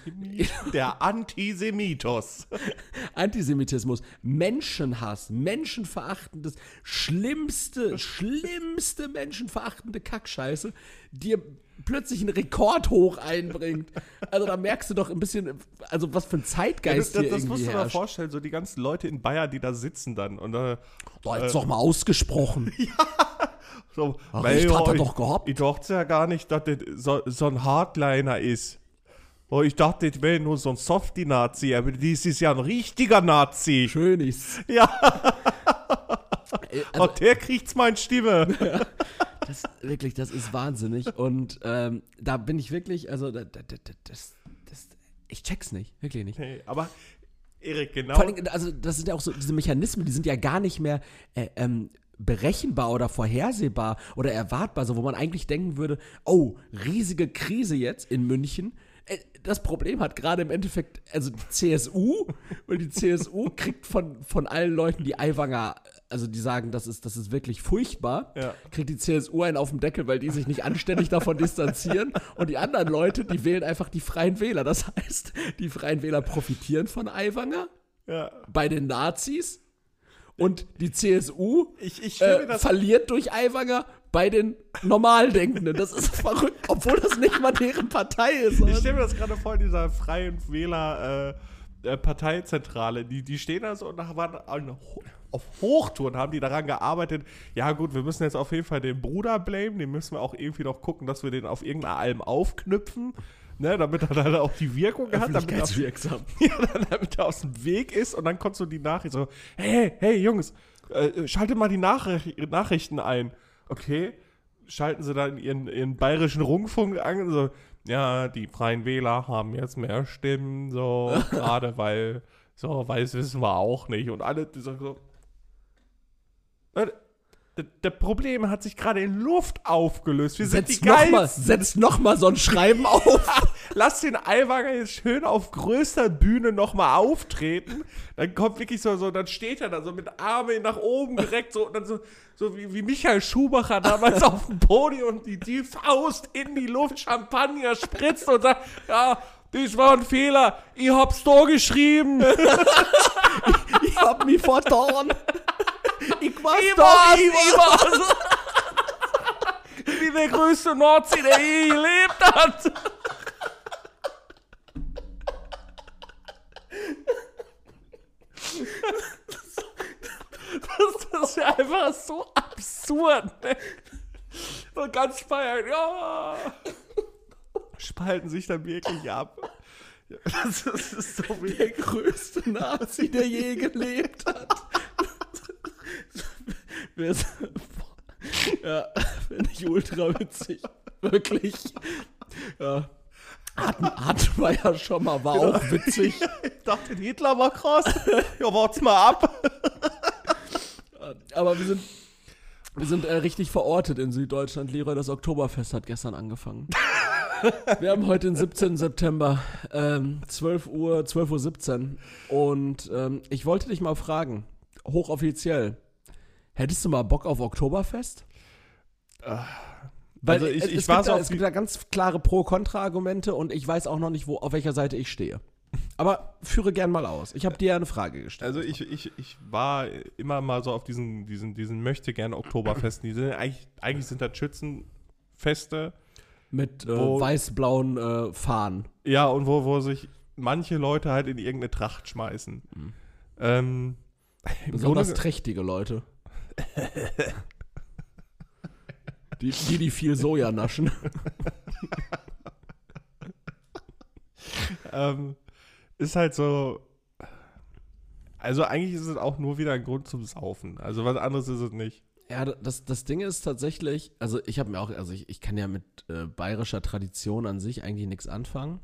Der Antisemitus. Antisemitismus, Menschenhass, menschenverachtendes, schlimmste, schlimmste menschenverachtende Kackscheiße, dir plötzlich einen Rekord hoch einbringt. Also da merkst du doch ein bisschen, also was für ein Zeitgeist ja, das, das, hier das irgendwie musst du dir vorstellen, so die ganzen Leute in Bayern, die da sitzen dann und äh, Boah, jetzt äh, doch mal ausgesprochen. ja. So, Ach, Recht hat er doch gehabt. Ich dachte ja gar nicht, dass das so, so ein Hardliner ist. Oh, ich dachte, das wäre nur so ein Softie-Nazi, aber dies ist ja ein richtiger Nazi. Schön ist. Ja. Äh, also, Und der kriegt's meine Stimme. das, wirklich, das ist wahnsinnig. Und ähm, da bin ich wirklich, also das, das, das, ich check's nicht, wirklich nicht. Hey, aber Erik, genau. Vor allem, also das sind ja auch so diese Mechanismen, die sind ja gar nicht mehr äh, ähm, berechenbar oder vorhersehbar oder erwartbar, so wo man eigentlich denken würde, oh, riesige Krise jetzt in München. Äh, das Problem hat gerade im Endeffekt, also die CSU, weil die CSU kriegt von, von allen Leuten, die Aiwanger, also die sagen, das ist, das ist wirklich furchtbar, ja. kriegt die CSU einen auf den Deckel, weil die sich nicht anständig davon distanzieren. Und die anderen Leute, die wählen einfach die Freien Wähler. Das heißt, die Freien Wähler profitieren von Aiwanger ja. bei den Nazis und die CSU ich, ich äh, verliert durch Aiwanger bei den Normaldenkenden. Das ist verrückt, obwohl das nicht mal deren Partei ist. Ich stelle mir das gerade vor, in dieser freien Wähler äh, äh, Parteizentrale. Die, die stehen da so und waren auf Hochtouren haben die daran gearbeitet. Ja, gut, wir müssen jetzt auf jeden Fall den Bruder blamen. Den müssen wir auch irgendwie noch gucken, dass wir den auf irgendeiner Alm aufknüpfen ne, damit er dann auch die Wirkung hat, damit er, ja, damit er aus dem Weg ist und dann kommt so die Nachricht so, hey, hey Jungs, äh, schaltet mal die Nachricht, Nachrichten ein. Okay, schalten sie dann ihren, ihren bayerischen Rundfunk an, so, ja, die Freien Wähler haben jetzt mehr Stimmen, so, gerade weil, so, weil das wissen wir auch nicht. Und alle so, so äh, das Problem hat sich gerade in Luft aufgelöst. Wir sind setz die noch mal, Setz nochmal so ein Schreiben auf. Lass den Aiwanger jetzt schön auf größter Bühne nochmal auftreten. Dann kommt wirklich so, so, dann steht er da so mit Armen nach oben gereckt, so, dann so, so wie, wie Michael Schumacher damals auf dem Podium und die, die Faust in die Luft, Champagner spritzt und sagt, ja, das war ein Fehler. Ich hab's da geschrieben. ich, hab mich vertan. Ich war Ich war's, ich war's. Ich bin der größte Nazi, der je gelebt hat. Das, das ist ja einfach so absurd. Ne? So ganz feiern, ja. Spalten sich dann wirklich ab. Ja, Das ist, das ist so wie Der größte Nazi, der je gelebt hat. Wer ist- ja, finde ich ultra witzig. Wirklich. Ja. Ja schon mal, war auch witzig. Ich dachte, Hitler war krass. Ja, wart's mal ab. Aber wir sind, wir sind äh, richtig verortet in Süddeutschland. Leroy, das Oktoberfest hat gestern angefangen. Wir haben heute den 17. September, ähm, 12 Uhr, 12.17 Uhr. Und ähm, ich wollte dich mal fragen, hochoffiziell, hättest du mal Bock auf Oktoberfest? Weil Also ich- es, ich es, war gibt so da, auf es gibt da ganz klare Pro-Kontra-Argumente und ich weiß auch noch nicht, wo, auf welcher Seite ich stehe. Aber führe gern mal aus. Ich habe dir ja eine Frage gestellt. Also ich, ich, ich war immer mal so auf diesen, diesen, diesen möchte gerne Oktoberfesten. Die sind eigentlich, eigentlich sind das Schützenfeste. Mit äh, weiß-blauen äh, Fahnen. Ja, und wo, wo sich manche Leute halt in irgendeine Tracht schmeißen. Ähm, im Besonders Grunde- trächtige Leute. Die, die, die viel Soja naschen. ähm, ist halt so. Also eigentlich ist es auch nur wieder ein Grund zum Saufen. Also was anderes ist es nicht. Ja, das, das Ding ist tatsächlich, also ich habe mir auch, also ich, ich kann ja mit äh, bayerischer Tradition an sich eigentlich nichts anfangen.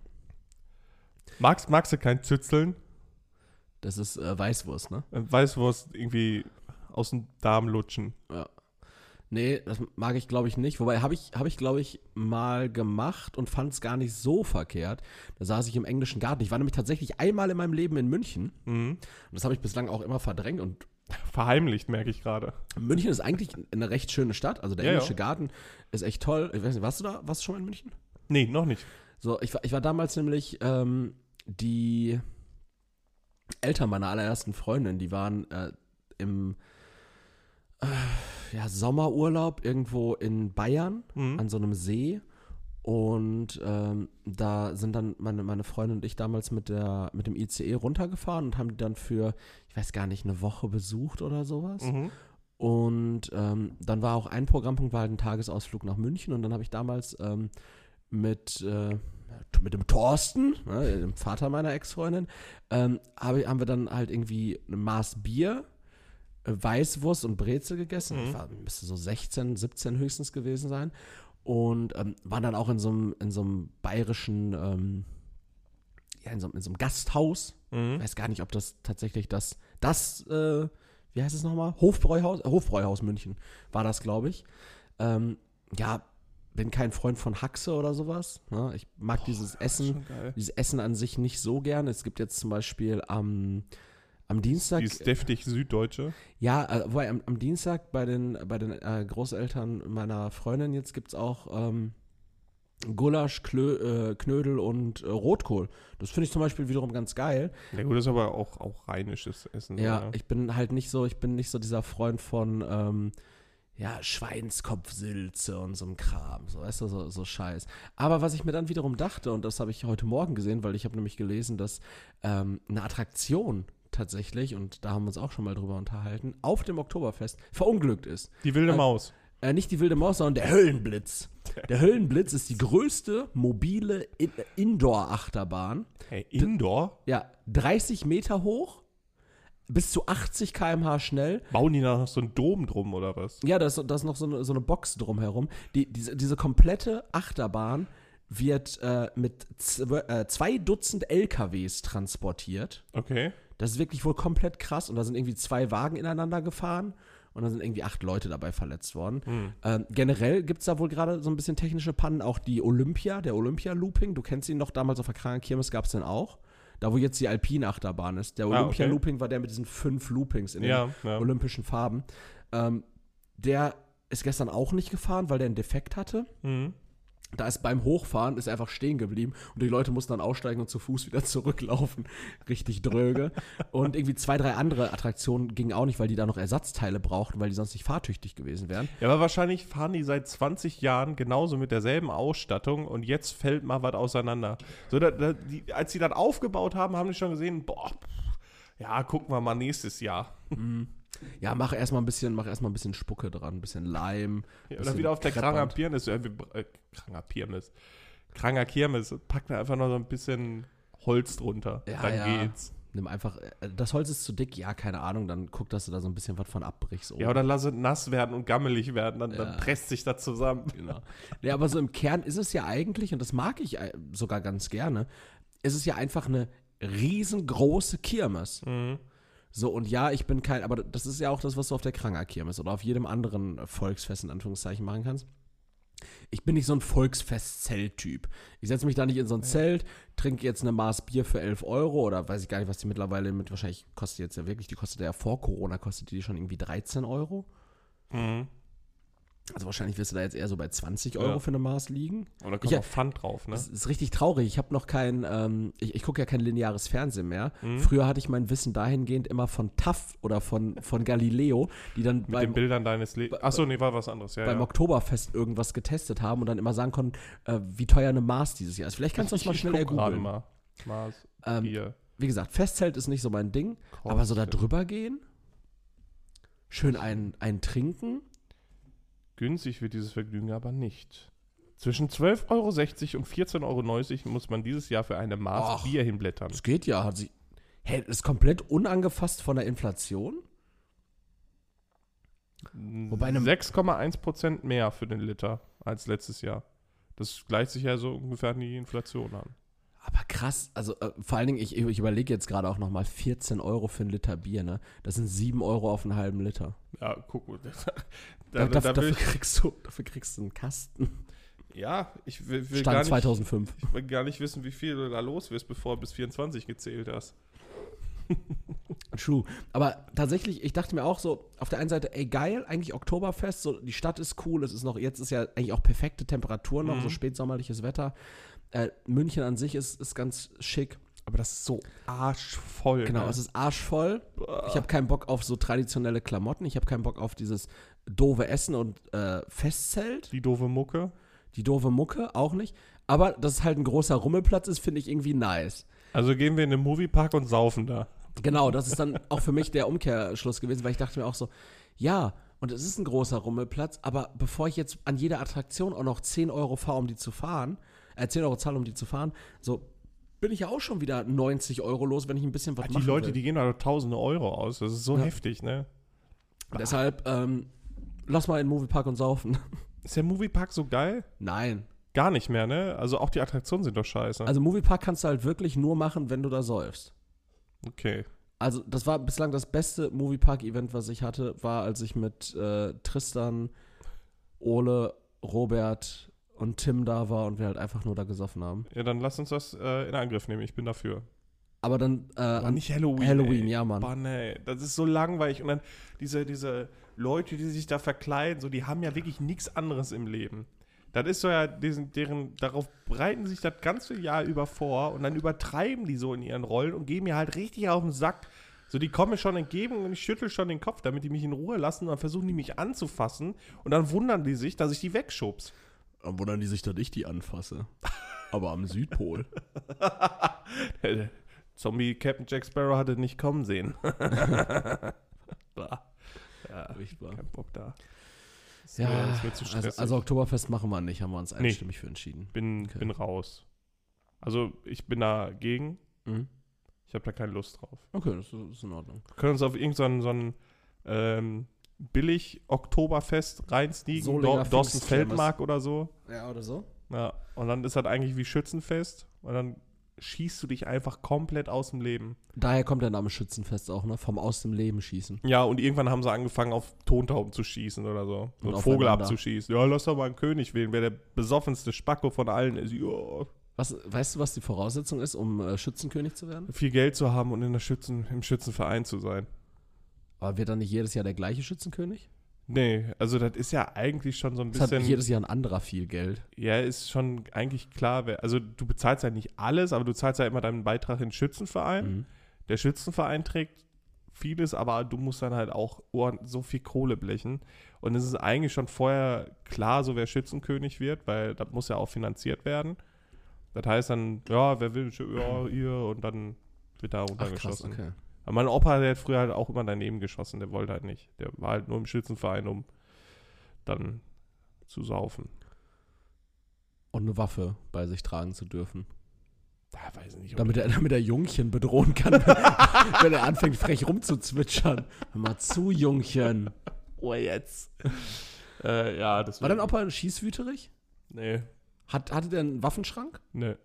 Magst, magst du kein Zützeln? Das ist äh, Weißwurst, ne? Äh, Weißwurst irgendwie aus dem Darm lutschen. Nee, das mag ich glaube ich nicht. Wobei habe ich, hab ich glaube ich mal gemacht und fand es gar nicht so verkehrt. Da saß ich im englischen Garten. Ich war nämlich tatsächlich einmal in meinem Leben in München. Mhm. Und das habe ich bislang auch immer verdrängt. Und Verheimlicht, merke ich gerade. München ist eigentlich eine recht schöne Stadt. Also der Ja, ja. englische Garten ist echt toll. Ich weiß nicht, warst du da? Warst du schon mal in München? Nee, noch nicht. So, ich war, ich war damals nämlich ähm, die Eltern meiner allerersten Freundin, die waren äh, im ja, Sommerurlaub irgendwo in Bayern Mhm. an so einem See. Und ähm, da sind dann meine, meine Freundin und ich damals mit, der, mit dem ICE runtergefahren und haben die dann für, ich weiß gar nicht, eine Woche besucht oder sowas. Mhm. Und ähm, dann war auch ein Programmpunkt, war halt ein Tagesausflug nach München. Und dann habe ich damals ähm, mit, äh, mit dem Thorsten, ne, dem Vater meiner Ex-Freundin, ähm, hab, haben wir dann halt irgendwie ein Maß Bier, Weißwurst und Brezel gegessen. Mhm. Ich war, müsste so 16, 17 höchstens gewesen sein. Und ähm, waren dann auch in so einem in so einem bayerischen, ähm, ja, in so, in so einem Gasthaus. Ich Mhm. weiß gar nicht, ob das tatsächlich das, das, äh, wie heißt es nochmal? Hofbräuhaus, äh, Hofbräuhaus München war das, glaube ich. Ähm, ja, bin kein Freund von Haxe oder sowas. Ne? Ich mag dieses Essen, dieses Essen an sich nicht so gern. Es gibt jetzt zum Beispiel am, am Dienstag, Die ist deftig Süddeutsche. ja, äh, wobei am, am Dienstag bei den, bei den äh, Großeltern meiner Freundin jetzt gibt es auch ähm, Gulasch, Klö, äh, Knödel und äh, Rotkohl. Das finde ich zum Beispiel wiederum ganz geil. Ja gut, das ist aber auch, auch rheinisches Essen. Ja, oder? ich bin halt nicht so, ich bin nicht so dieser Freund von ähm, ja, Schweinskopfsülze und so einem Kram, so weißt du, so, so Scheiß. Aber was ich mir dann wiederum dachte, und das habe ich heute Morgen gesehen, weil ich habe nämlich gelesen, dass ähm, eine Attraktion tatsächlich, und da haben wir uns auch schon mal drüber unterhalten, auf dem Oktoberfest verunglückt ist. Die wilde Äh, Maus. Äh, nicht die wilde Maus, sondern der Höllenblitz. Der Höllenblitz ist die größte mobile In Indoor-Achterbahn. Hey, Indoor? Ja, 30 Meter hoch, bis zu 80 km/h schnell. Bauen die da noch so einen Dom drum oder was? Ja, da ist, da ist noch so eine, so eine Box drumherum. Die, diese, diese komplette Achterbahn wird äh, mit äh, zwei Dutzend LKWs transportiert. Okay. Das ist wirklich wohl komplett krass. Und da sind irgendwie zwei Wagen ineinander gefahren. Und da sind irgendwie acht Leute dabei verletzt worden. Hm. Ähm, generell gibt es da wohl gerade so ein bisschen technische Pannen. Auch die Olympia, der Olympia-Looping. Du kennst ihn noch damals auf der Kranger Kirmes, gab es den auch. Da, wo jetzt die Alpine-Achterbahn ist. Der Ah, okay. Olympia-Looping war der mit diesen fünf Loopings in den Ja, ja. olympischen Farben. Ähm, der ist gestern auch nicht gefahren, weil der einen Defekt hatte. Mhm. Da ist beim Hochfahren ist einfach stehen geblieben und die Leute mussten dann aussteigen und zu Fuß wieder zurücklaufen. Richtig dröge. und irgendwie zwei, drei andere Attraktionen gingen auch nicht, weil die da noch Ersatzteile brauchten, weil die sonst nicht fahrtüchtig gewesen wären. Ja, aber wahrscheinlich fahren die seit 20 Jahren genauso mit derselben Ausstattung und jetzt fällt mal was auseinander. So, da, da, die, als sie dann aufgebaut haben, haben die schon gesehen, boah, ja, gucken wir mal nächstes Jahr. Mhm. Ja, mach erstmal ein bisschen, mach erstmal ein bisschen Spucke dran, ein bisschen Leim. Ja, oder wieder auf der Kranger Pirmes, äh, äh, Kranger Pirmes, Kranger Kirmes, pack da einfach noch so ein bisschen Holz drunter. Ja, dann ja. geht's. Nimm einfach, äh, das Holz ist zu dick, ja, keine Ahnung, dann guck, dass du da so ein bisschen was von abbrichst. Ja, oder lass es nass werden und gammelig werden, dann, Ja. dann presst sich das zusammen. Genau. Nee, aber so im Kern ist es ja eigentlich, und das mag ich äh, sogar ganz gerne, ist es ja einfach eine riesengroße Kirmes. Mhm. So, und ja, ich bin kein, aber das ist ja auch das, was du auf der Kranger Kirmes oder auf jedem anderen Volksfest in Anführungszeichen machen kannst. Ich bin nicht so ein Volksfest-Zelt-Typ. Ich setze mich da nicht in so ein Zelt, trinke jetzt eine Maß Bier für 11 Euro oder weiß ich gar nicht, was die mittlerweile mit, wahrscheinlich kostet die jetzt ja wirklich, die kostet ja vor Corona, kostet die schon irgendwie 13 Euro. Mhm. Also wahrscheinlich wirst du da jetzt eher so bei 20 Euro Ja. für eine Maß liegen. Und da kommt Ich- auch Pfand drauf, ne? Das ist richtig traurig. Ich habe noch kein, ähm, ich, ich gucke ja kein lineares Fernsehen mehr. Mhm. Früher hatte ich mein Wissen dahingehend immer von TAF oder von, von Galileo, die dann Mit beim, den Bildern deines Lebens. Achso, nee, war was anderes. Ja, beim ja. Oktoberfest irgendwas getestet haben und dann immer sagen konnten, äh, wie teuer eine Maß dieses Jahr ist. Vielleicht kannst du das mal schnell ergoogeln. mal. Maß, Ähm, wie gesagt, Festzelt ist nicht so mein Ding, aber so da kostet. drüber gehen, schön ein, ein Trinken. Günstig wird dieses Vergnügen aber nicht. Zwischen 12,60 Euro und 14,90 Euro muss man dieses Jahr für eine Maß Ach. Bier hinblättern. Das geht ja. Hat sie, hä, ist komplett unangefasst von der Inflation? Wobei eine- 6,1 Prozent mehr für den Liter als letztes Jahr. Das gleicht sich ja so ungefähr an die Inflation an. Aber krass, also äh, vor allen Dingen, ich, ich überlege jetzt gerade auch nochmal 14 Euro für einen Liter Bier, ne? Das sind 7 Euro auf einen halben Liter. Ja, guck mal. Da, Da, da, dafür, ich, kriegst du, dafür kriegst du einen Kasten. ja, ich will, will Stand gar nicht, 2005. ich will gar nicht wissen, wie viel du da los wirst, bevor du bis 24 gezählt hast. True. Aber tatsächlich, ich dachte mir auch so, auf der einen Seite, ey geil, eigentlich Oktoberfest, so die Stadt ist cool, es ist noch, jetzt ist ja eigentlich auch perfekte Temperaturen noch, Mhm. so spätsommerliches Wetter. Äh, München an sich ist, ist ganz schick. Aber das ist so arschvoll. Genau, ne? es ist arschvoll. Ich habe keinen Bock auf so traditionelle Klamotten. Ich habe keinen Bock auf dieses doofe Essen und äh, Festzelt. die doofe Mucke. Die doofe Mucke auch nicht. Aber dass es halt ein großer Rummelplatz ist, finde ich irgendwie nice. Also gehen wir in den Moviepark und saufen da. Genau, das ist dann auch für mich der Umkehrschluss gewesen, weil ich dachte mir auch so, ja, und es ist ein großer Rummelplatz, aber bevor ich jetzt an jeder Attraktion auch noch 10 Euro fahre, um die zu fahren, äh, 10 Euro zahle, um die zu fahren, so bin ich ja auch schon wieder 90 Euro los, wenn ich ein bisschen was Die machen Leute, will. die gehen da tausende Euro aus. Das ist so Ja. heftig, ne? Deshalb, ähm, lass mal in den Moviepark und saufen. Ist der Moviepark so geil? Nein. Gar nicht mehr, ne? Also auch die Attraktionen sind doch scheiße. Also Moviepark kannst du halt wirklich nur machen, wenn du da säufst. okay. Also das war bislang das beste Moviepark-Event, was ich hatte, war, als ich mit äh, Tristan, Ole, Robert und Tim da war und wir halt einfach nur da gesoffen haben. Ja, dann lass uns das äh, in Angriff nehmen. Ich bin dafür. Aber dann äh, Aber nicht Halloween. Halloween, ey. ja, Mann. Boah, nee. Das ist so langweilig. Und dann diese, diese Leute, die sich da verkleiden, so, die haben ja wirklich nichts anderes im Leben. Das ist so ja, diesen, deren, darauf bereiten sich das ganze Jahr über vor und dann übertreiben die so in ihren Rollen und gehen mir halt richtig auf den Sack. So, die kommen mir schon entgegen und ich schüttel schon den Kopf, damit die mich in Ruhe lassen und dann versuchen die mich anzufassen und dann wundern die sich, dass ich die wegschubs. Dann wundern die sich, dass ich die anfasse. Aber am Südpol. Zombie Captain Jack Sparrow hatte nicht kommen sehen. Bah. ja, Furchtbar. kein Bock da. Das Ja, wär- das wär zu also, stressig. also Oktoberfest machen wir nicht, haben wir uns einstimmig für entschieden. bin, okay. bin raus. Also ich bin dagegen. Mhm. Ich habe da keine Lust drauf. Okay, das ist, in Ordnung. Wir können uns auf irgendein so ein ähm, billig Oktoberfest reinsneaken, Dorsten Pfingstkermes. Feldmark oder so. Ja, oder so? Ja, und dann ist das eigentlich wie Schützenfest und dann schießt du dich einfach komplett aus dem Leben. Daher kommt der Name Schützenfest auch, ne? Vom aus dem Leben schießen. Ja, und irgendwann haben sie angefangen, auf Tontauben zu schießen oder so. So Und einen Vogel abzuschießen. Ja, lass doch mal einen König wählen, wer der besoffenste Spacko von allen ist. Ja. Was, weißt du, was die Voraussetzung ist, um äh, Schützenkönig zu werden? Viel Geld zu haben und in der Schützen, im Schützenverein zu sein. Aber wird dann nicht jedes Jahr der gleiche Schützenkönig? Nee, also das ist ja eigentlich schon so ein Das hat bisschen. jedes Jahr ein anderer viel Geld. Ja, ist schon eigentlich klar. wer- Also du bezahlst ja nicht alles, aber du zahlst ja immer deinen Beitrag in den Schützenverein. Mhm. Der Schützenverein trägt vieles, aber du musst dann halt auch so viel Kohle blechen. Und es ist eigentlich schon vorher klar, so wer Schützenkönig wird, weil das muss ja auch finanziert werden. Das heißt dann, ja, wer will, ja, ihr und dann wird da Ach krass, runtergeschossen. okay. Aber mein Opa, der hat früher halt auch immer daneben geschossen, der wollte halt nicht. Der war halt nur im Schützenverein, um dann zu saufen. Und eine Waffe bei sich tragen zu dürfen. Da weiß ich nicht, Damit er, damit er Jungchen bedrohen kann, wenn, wenn er anfängt, frech rumzuzwitschern. Hör mal zu, Jungchen. Oh, jetzt. äh, ja, das War dein Opa schießwüterig? Nee, Hat, hatte der einen Waffenschrank? nee.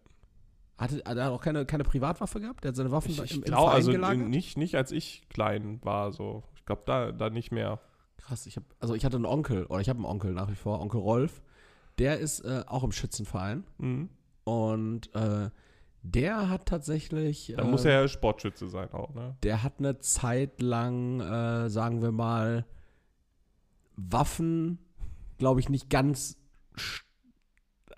Hatte, hat er auch keine, keine Privatwaffe gehabt? Der hat seine Waffen Ich, im, ich im glaube, Verein also gelagert? nicht, nicht als ich klein war, so. Ich glaube, da, da nicht mehr. Krass, ich habe, also ich hatte einen Onkel, oder ich habe einen Onkel nach wie vor, Onkel Rolf. Der ist äh, auch im Schützenverein Mhm. und äh, der hat tatsächlich, Da äh, muss er ja Sportschütze sein auch, ne? der hat eine Zeit lang, äh, sagen wir mal, Waffen, glaube ich, nicht ganz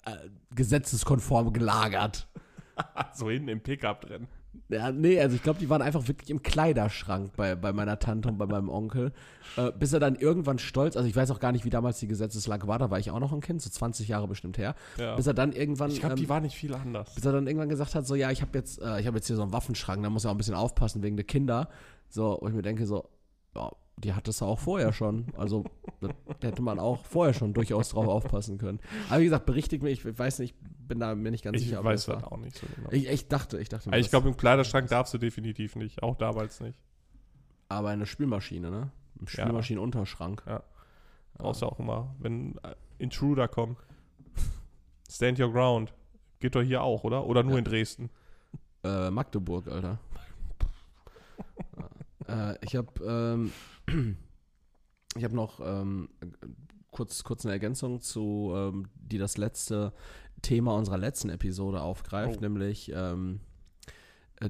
äh, gesetzeskonform gelagert. so hinten im Pickup drin. Ja, nee, also ich glaube, die waren einfach wirklich im Kleiderschrank bei, bei meiner Tante und bei meinem Onkel. Äh, bis er dann irgendwann stolz, also ich weiß auch gar nicht, wie damals die Gesetzeslage war, da war ich auch noch ein Kind, so 20 Jahre bestimmt her. Ja. Bis er dann irgendwann, Ich glaube, die ähm, war nicht viel anders. bis er dann irgendwann gesagt hat, so ja, ich habe jetzt, äh, ich habe jetzt hier so einen Waffenschrank, da muss er auch ein bisschen aufpassen wegen der Kinder. So, wo ich mir denke, so, ja, die hattest du auch vorher schon. Also da hätte man auch vorher schon durchaus drauf aufpassen können. Aber wie gesagt, berichtigt mich, ich weiß nicht, bin da mir nicht ganz Ich sicher. ob weiß das auch nicht so genau. Ich, ich dachte, ich dachte. mir, Aber ich glaube, im Kleiderschrank darfst du definitiv nicht. Auch damals nicht. Aber eine Spülmaschine, ne? Ja. Spülmaschinenunterschrank. Ja. Brauchst du auch immer, wenn äh, Intruder kommen. Stand your ground. Geht doch hier auch, oder? Oder nur Ja. in Dresden? Äh, Magdeburg, Alter. äh, ich habe ähm, ich habe noch ähm, kurz, kurz eine Ergänzung zu, ähm, die das letzte Thema unserer letzten Episode aufgreift, Oh. nämlich ähm, äh,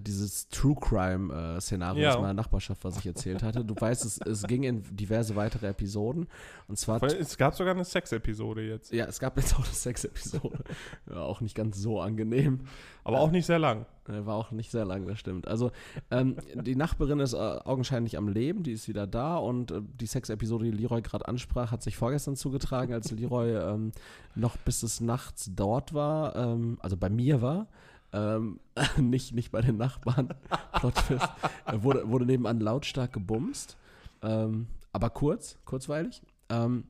dieses True Crime äh, Szenario Ja. aus meiner Nachbarschaft, was ich erzählt hatte. Du weißt, es, es ging in diverse weitere Episoden. Und zwar Es gab sogar eine Sex-Episode jetzt. ja, es gab jetzt auch eine Sex-Episode. ja, auch nicht ganz so angenehm. Aber auch nicht sehr lang. Äh, War auch nicht sehr lang, das stimmt. Also, ähm, die Nachbarin ist äh, augenscheinlich am Leben, die ist wieder da und äh, die Sex-Episode, die Leroy gerade ansprach, hat sich vorgestern zugetragen, als Leroy ähm, noch bis des Nachts dort war, ähm, also bei mir war. Ähm, nicht, nicht bei den Nachbarn. Plot Twist. Er wurde, wurde nebenan lautstark gebumst. Ähm, aber kurz, kurzweilig. Ähm,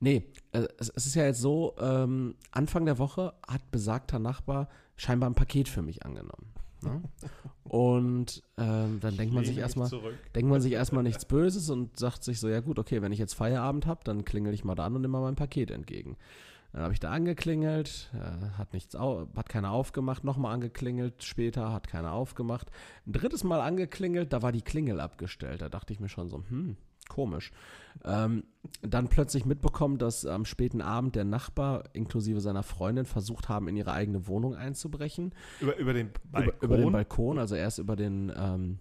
nee, äh, es, es ist ja jetzt so, ähm, Anfang der Woche hat besagter Nachbar scheinbar ein Paket für mich angenommen. Ne? Und ähm, dann denkt man sich erstmal, denkt man sich erstmal nichts Böses und sagt sich so, ja gut, okay, wenn ich jetzt Feierabend habe, dann klingel ich mal da an und nehme mal mein Paket entgegen. Dann habe ich da angeklingelt, äh, hat nichts, au hat keiner aufgemacht, nochmal angeklingelt, später hat keiner aufgemacht. Ein drittes Mal angeklingelt, da war die Klingel abgestellt. Da dachte ich mir schon so, hm, komisch. Ähm, dann plötzlich mitbekommen, dass am späten Abend der Nachbar inklusive seiner Freundin versucht haben, in ihre eigene Wohnung einzubrechen Über, über den Balkon. über, über den Balkon, also erst über den, ähm,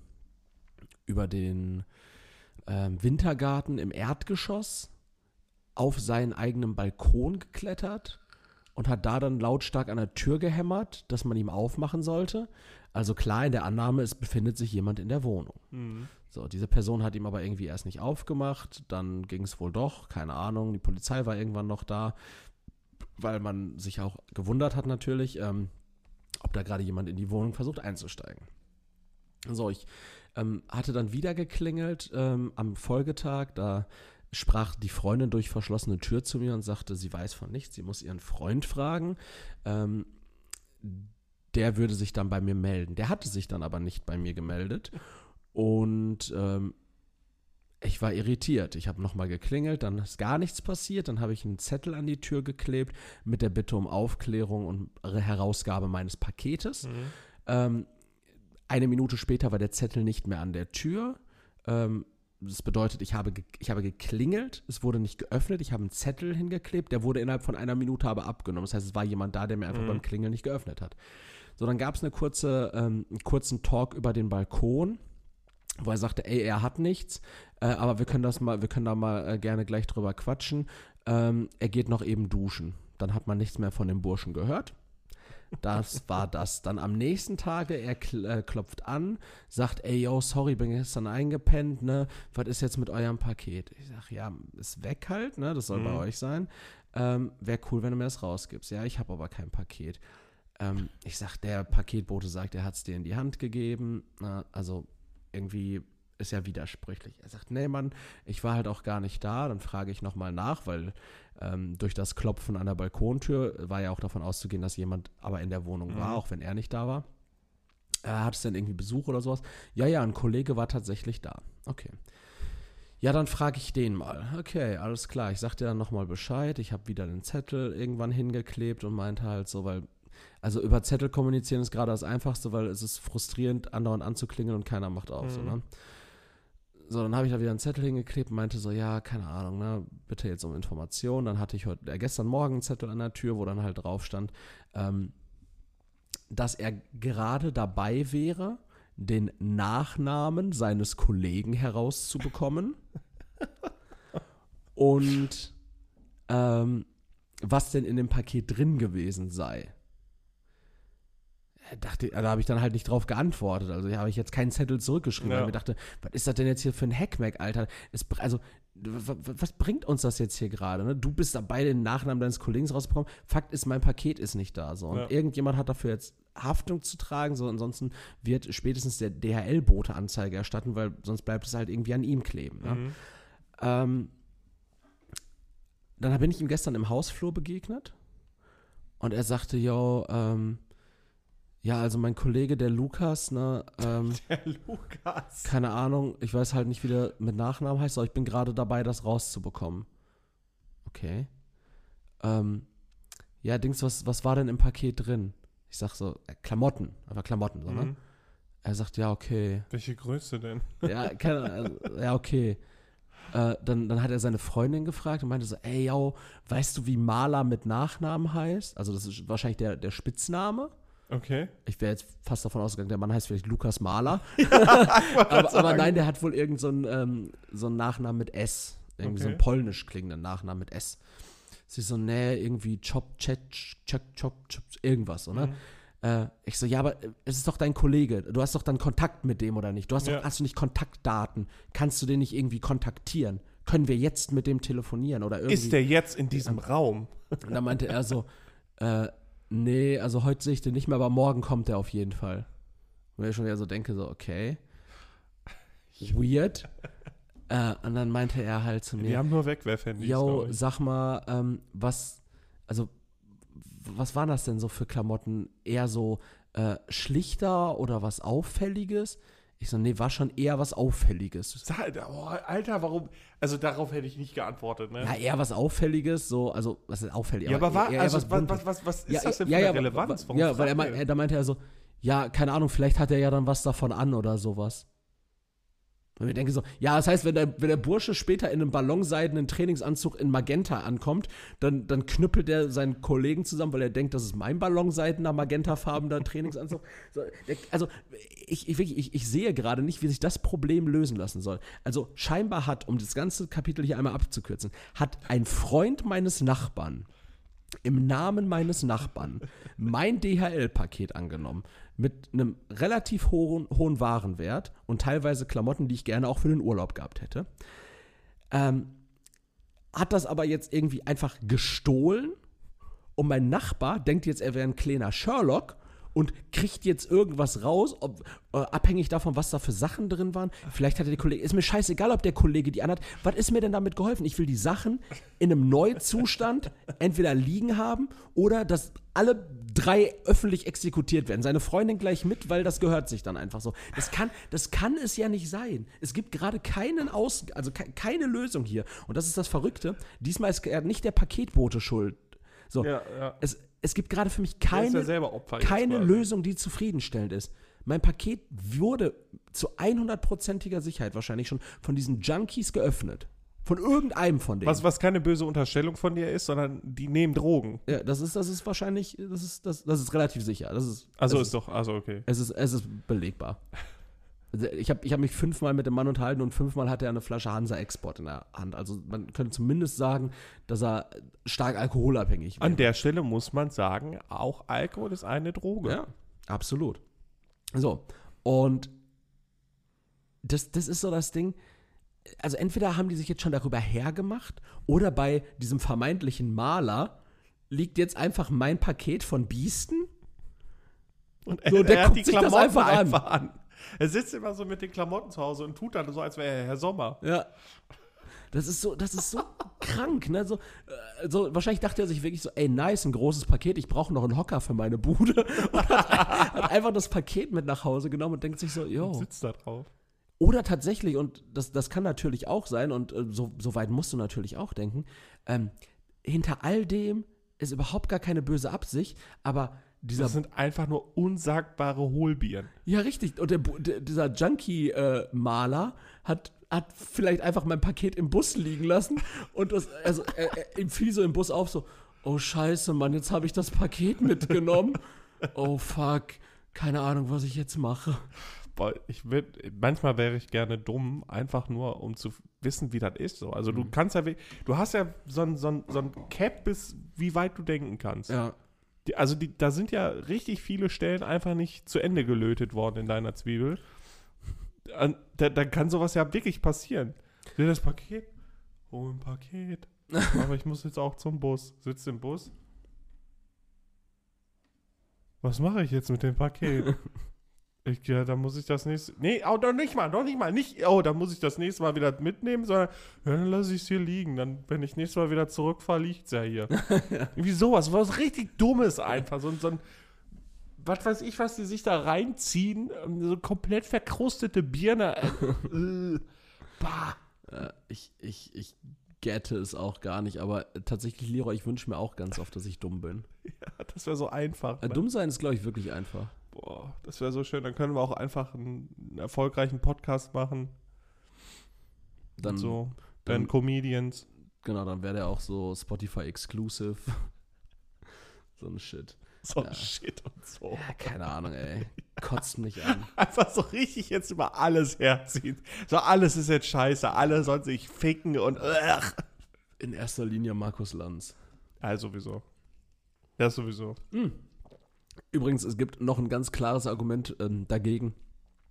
über den ähm, Wintergarten im Erdgeschoss auf seinen eigenen Balkon geklettert und hat da dann lautstark an der Tür gehämmert, dass man ihm aufmachen sollte. Also klar in der Annahme, es befindet sich jemand in der Wohnung. Mhm. So, diese Person hat ihm aber irgendwie erst nicht aufgemacht, dann ging es wohl doch, keine Ahnung, die Polizei war irgendwann noch da, weil man sich auch gewundert hat natürlich, ähm, ob da gerade jemand in die Wohnung versucht einzusteigen. So, ich ähm, hatte dann wieder geklingelt ähm, am Folgetag, da sprach die Freundin durch verschlossene Tür zu mir und sagte, sie weiß von nichts, sie muss ihren Freund fragen. Ähm, der würde sich dann bei mir melden. Der hatte sich dann aber nicht bei mir gemeldet. Und ähm, ich war irritiert. Ich habe nochmal geklingelt, dann ist gar nichts passiert. Dann habe ich einen Zettel an die Tür geklebt mit der Bitte um Aufklärung und Herausgabe meines Paketes. Mhm. Ähm, eine Minute später war der Zettel nicht mehr an der Tür. Ähm, das bedeutet, ich habe, ich habe geklingelt, es wurde nicht geöffnet, ich habe einen Zettel hingeklebt, der wurde innerhalb von einer Minute aber abgenommen. Das heißt, es war jemand da, der mir einfach Mhm. beim Klingeln nicht geöffnet hat. So, dann gab es eine kurze, ähm, einen kurzen Talk über den Balkon. wo er sagte, ey, er hat nichts, äh, aber wir können das mal, wir können da mal äh, gerne gleich drüber quatschen. Ähm, er geht noch eben duschen. Dann hat man nichts mehr von dem Burschen gehört. Das war das. Dann am nächsten Tage, er kl äh, klopft an, sagt, ey, yo, sorry, bin gestern eingepennt, ne? Was ist jetzt mit eurem Paket? Ich sag, ja, ist weg halt, ne? Das soll Mhm. bei euch sein. Ähm, Wäre cool, wenn du mir das rausgibst. Ja, ich habe aber kein Paket. Ähm, ich sag, der Paketbote sagt, er hat es dir in die Hand gegeben. Na, also irgendwie ist ja widersprüchlich. Er sagt, nee, Mann, ich war halt auch gar nicht da. Dann frage ich nochmal nach, weil ähm, durch das Klopfen an der Balkontür war ja auch davon auszugehen, dass jemand aber in der Wohnung war, Mhm. auch wenn er nicht da war. Äh, hat es denn irgendwie Besuch oder sowas? Ja, ja, ein Kollege war tatsächlich da. Okay. Ja, dann frage ich den mal. Okay, alles klar. Ich sag dir dann nochmal Bescheid. Ich habe wieder den Zettel irgendwann hingeklebt und meinte halt so, weil, also über Zettel kommunizieren ist gerade das Einfachste, weil es ist frustrierend, andauernd anzuklingeln und keiner macht auf. So, Mhm. ne? So, dann habe ich da wieder einen Zettel hingeklebt und meinte so, ja, keine Ahnung, ne, bitte jetzt um Informationen. Dann hatte ich heute, äh, gestern Morgen einen Zettel an der Tür, wo dann halt drauf stand, ähm, dass er gerade dabei wäre, den Nachnamen seines Kollegen herauszubekommen. und ähm, was denn in dem Paket drin gewesen sei. Er Dachte, da habe ich dann halt nicht drauf geantwortet. Also habe ich jetzt keinen Zettel zurückgeschrieben, weil Ja. ich mir dachte, was ist das denn jetzt hier für ein Hackmack, Alter? Es, also, was bringt uns das jetzt hier gerade? Ne? Du bist dabei, den Nachnamen deines Kollegen rauszubekommen. Fakt ist, mein Paket ist nicht da. So. Und Ja. irgendjemand hat dafür jetzt Haftung zu tragen. So. Ansonsten wird spätestens der DHL-Bote Anzeige erstatten, weil sonst bleibt es halt irgendwie an ihm kleben. Ne? Mhm. Ähm, dann bin ich ihm gestern im Hausflur begegnet und er sagte, yo, ähm, ja, also mein Kollege, der Lukas, ne, ähm, Der Lukas. keine Ahnung, ich weiß halt nicht, wie der mit Nachnamen heißt, aber ich bin gerade dabei, das rauszubekommen. Okay. Ähm, ja, Dings, was, was war denn im Paket drin? Ich sag so, äh, Klamotten, aber Klamotten, so, ne? Mhm. Er sagt, ja, okay. Welche Größe denn? Ja, keine, also, ja, okay. Äh, dann, dann hat er seine Freundin gefragt und meinte so, ey, yo, weißt du, wie Maler mit Nachnamen heißt? Also das ist wahrscheinlich der, der Spitzname. Okay. Ich wäre jetzt fast davon ausgegangen, der Mann heißt vielleicht Lukas wollte aber, aber nein, der hat wohl irgendeinen so einen, ähm, so einen Nachnamen mit S. Irgendwie so einen Okay. polnisch klingenden Nachnamen mit S. Sie so, nee, irgendwie Chop, Chet, Chop, Chop, Chop, irgendwas, so, ne? Mhm. Äh, ich so, ja, aber äh, es ist doch dein Kollege. Du hast doch dann Kontakt mit dem oder nicht? Du hast Ja. doch, hast du nicht Kontaktdaten? Kannst du den nicht irgendwie kontaktieren? Können wir jetzt mit dem telefonieren oder irgendwie? Ist der jetzt in diesem Raum? Und dann meinte er so, äh, nee, also heute sehe ich den nicht mehr, aber morgen kommt er auf jeden Fall. Und ich schon wieder so denke, so, okay. Weird. äh, und dann meinte er halt zu mir, haben nur Wegwerfhandys. yo, sag mal, ähm, was, also, was waren das denn so für Klamotten? Eher so äh, schlichter oder was Auffälliges? Ich so, nee, war schon eher was Auffälliges. Oh, Alter, warum? Also darauf hätte ich nicht geantwortet, ne? Ja, eher was Auffälliges, so, also, was ist auffällig? Ja, aber war, eher, eher also, was, Buntes. was, was, was ist Ja, das denn für ja, eine ja, Relevanz? wa- Warum Ja, weil er, der? da meinte er so, ja, keine Ahnung, vielleicht hat er ja dann was davon an oder sowas. Und ich denke so, ja, das heißt, wenn der, wenn der Bursche später in einem ballonseidenen Trainingsanzug in Magenta ankommt, dann, dann knüppelt er seinen Kollegen zusammen, weil er denkt, das ist mein ballonseidener magentafarbener Trainingsanzug. So, der, also, ich, ich, ich, ich sehe gerade nicht, wie sich das Problem lösen lassen soll. Also, scheinbar hat, um das ganze Kapitel hier einmal abzukürzen, hat ein Freund meines Nachbarn im Namen meines Nachbarn mein DHL-Paket angenommen mit einem relativ hohen, hohen Warenwert und teilweise Klamotten, die ich gerne auch für den Urlaub gehabt hätte. Ähm, hat das aber jetzt irgendwie einfach gestohlen und mein Nachbar denkt jetzt, er wäre ein kleiner Sherlock und kriegt jetzt irgendwas raus, ob, äh, abhängig davon, was da für Sachen drin waren. Vielleicht hat der Kollege, ist mir scheißegal, ob der Kollege die anhat. Was ist mir denn damit geholfen? Ich will die Sachen in einem Neuzustand entweder liegen haben oder dass alle drei öffentlich exekutiert werden. Seine Freundin gleich mit, weil das gehört sich dann einfach so. Das kann, das kann es ja nicht sein. Es gibt gerade keinen Aus, also ke keine Lösung hier. Und das ist das Verrückte. Diesmal ist er nicht der Paketbote schuld. So, Ja, ja. es, es gibt gerade für mich ist keine, ja keine. Lösung, die zufriedenstellend ist. Mein Paket wurde zu 100%iger Sicherheit wahrscheinlich schon von diesen Junkies geöffnet. Von irgendeinem von denen. Was, was keine böse Unterstellung von dir ist, sondern die nehmen Drogen. ja, das ist, das ist wahrscheinlich, das ist, das, das ist relativ sicher. Das ist, Also das ist doch, also okay. es ist, es ist belegbar. Also ich habe ich hab mich fünfmal mit dem Mann unterhalten und fünfmal hat er eine Flasche Hansa Export in der Hand. Also man könnte zumindest sagen, dass er stark alkoholabhängig An der Stelle muss man sagen, auch Alkohol ist eine Droge. Ja, absolut. So, und das, das ist so das Ding. Also entweder haben die sich jetzt schon darüber hergemacht oder bei diesem vermeintlichen Maler liegt jetzt einfach mein Paket von Biesten. Und er, So, der er guckt die sich das Klamotten einfach an. einfach an. Er sitzt immer so mit den Klamotten zu Hause und tut dann so, als wäre er Herr Sommer. Ja. Das ist so, das ist so krank, ne? So, äh, so, wahrscheinlich dachte er sich wirklich so, ey, nice, ein großes Paket, ich brauche noch einen Hocker für meine Bude. Und hat, hat einfach das Paket mit nach Hause genommen und denkt sich so, yo. Sitzt da drauf. Oder tatsächlich, und das, das kann natürlich auch sein, und äh, so, so weit musst du natürlich auch denken, ähm, hinter all dem ist überhaupt gar keine böse Absicht, aber dieser Das sind einfach nur unsagbare Hohlbieren. Ja, richtig. Und der, der, dieser Junkie-Maler hat, hat vielleicht einfach mein Paket im Bus liegen lassen. Und das, also, er, er, ihm fiel so im Bus auf, so: Oh, Scheiße, Mann, jetzt habe ich das Paket mitgenommen. Oh, fuck. Keine Ahnung, was ich jetzt mache. Boah, ich würd, manchmal wäre ich gerne dumm, einfach nur, um zu wissen, wie das ist. So. Also Mhm. du kannst ja, du hast ja so ein, so, ein, so ein Cap, bis wie weit du denken kannst. Ja. Die, also die, da sind ja richtig viele Stellen einfach nicht zu Ende gelötet worden in deiner Zwiebel. Da, dann kann sowas ja wirklich passieren. Will das Paket? Oh, ein Paket. Aber ich muss jetzt auch zum Bus. Sitzt im Bus. Was mache ich jetzt mit dem Paket? Ich, ja, dann muss ich das nächste. Nee, oh, doch nicht mal, doch nicht mal. Nicht, oh, dann muss ich das nächste Mal wieder mitnehmen, sondern ja, dann lasse ich es hier liegen. Dann, wenn ich nächstes Mal wieder zurückfahre, liegt es ja hier. Irgendwie sowas, was richtig Dummes einfach. So, ein- so ein, was weiß ich, was die sich da reinziehen. ähm, So komplett verkrustete Birne. Äh, äh, bah. Äh, ich, ich, ich gette es auch gar nicht, aber tatsächlich, Leroy, ich wünsche mir auch ganz oft, dass ich dumm bin. Ja, das wäre so einfach. Äh, dumm sein ist, glaube ich, wirklich einfach. Boah, das wäre so schön. Dann können wir auch einfach einen, einen erfolgreichen Podcast machen. Dann, und so. dann- Dann Comedians. Genau, dann wäre der auch so Spotify-exclusive. so ein Shit. So Ja. Shit und so. Ja, keine Ahnung, ey. Kotzt mich an. Einfach so richtig jetzt über alles herziehen. So alles ist jetzt scheiße. Alle sollen sich ficken und. Ugh. In erster Linie Markus Lanz. Ja, sowieso. Ja, sowieso. Übrigens, es gibt noch ein ganz klares Argument ähm, dagegen,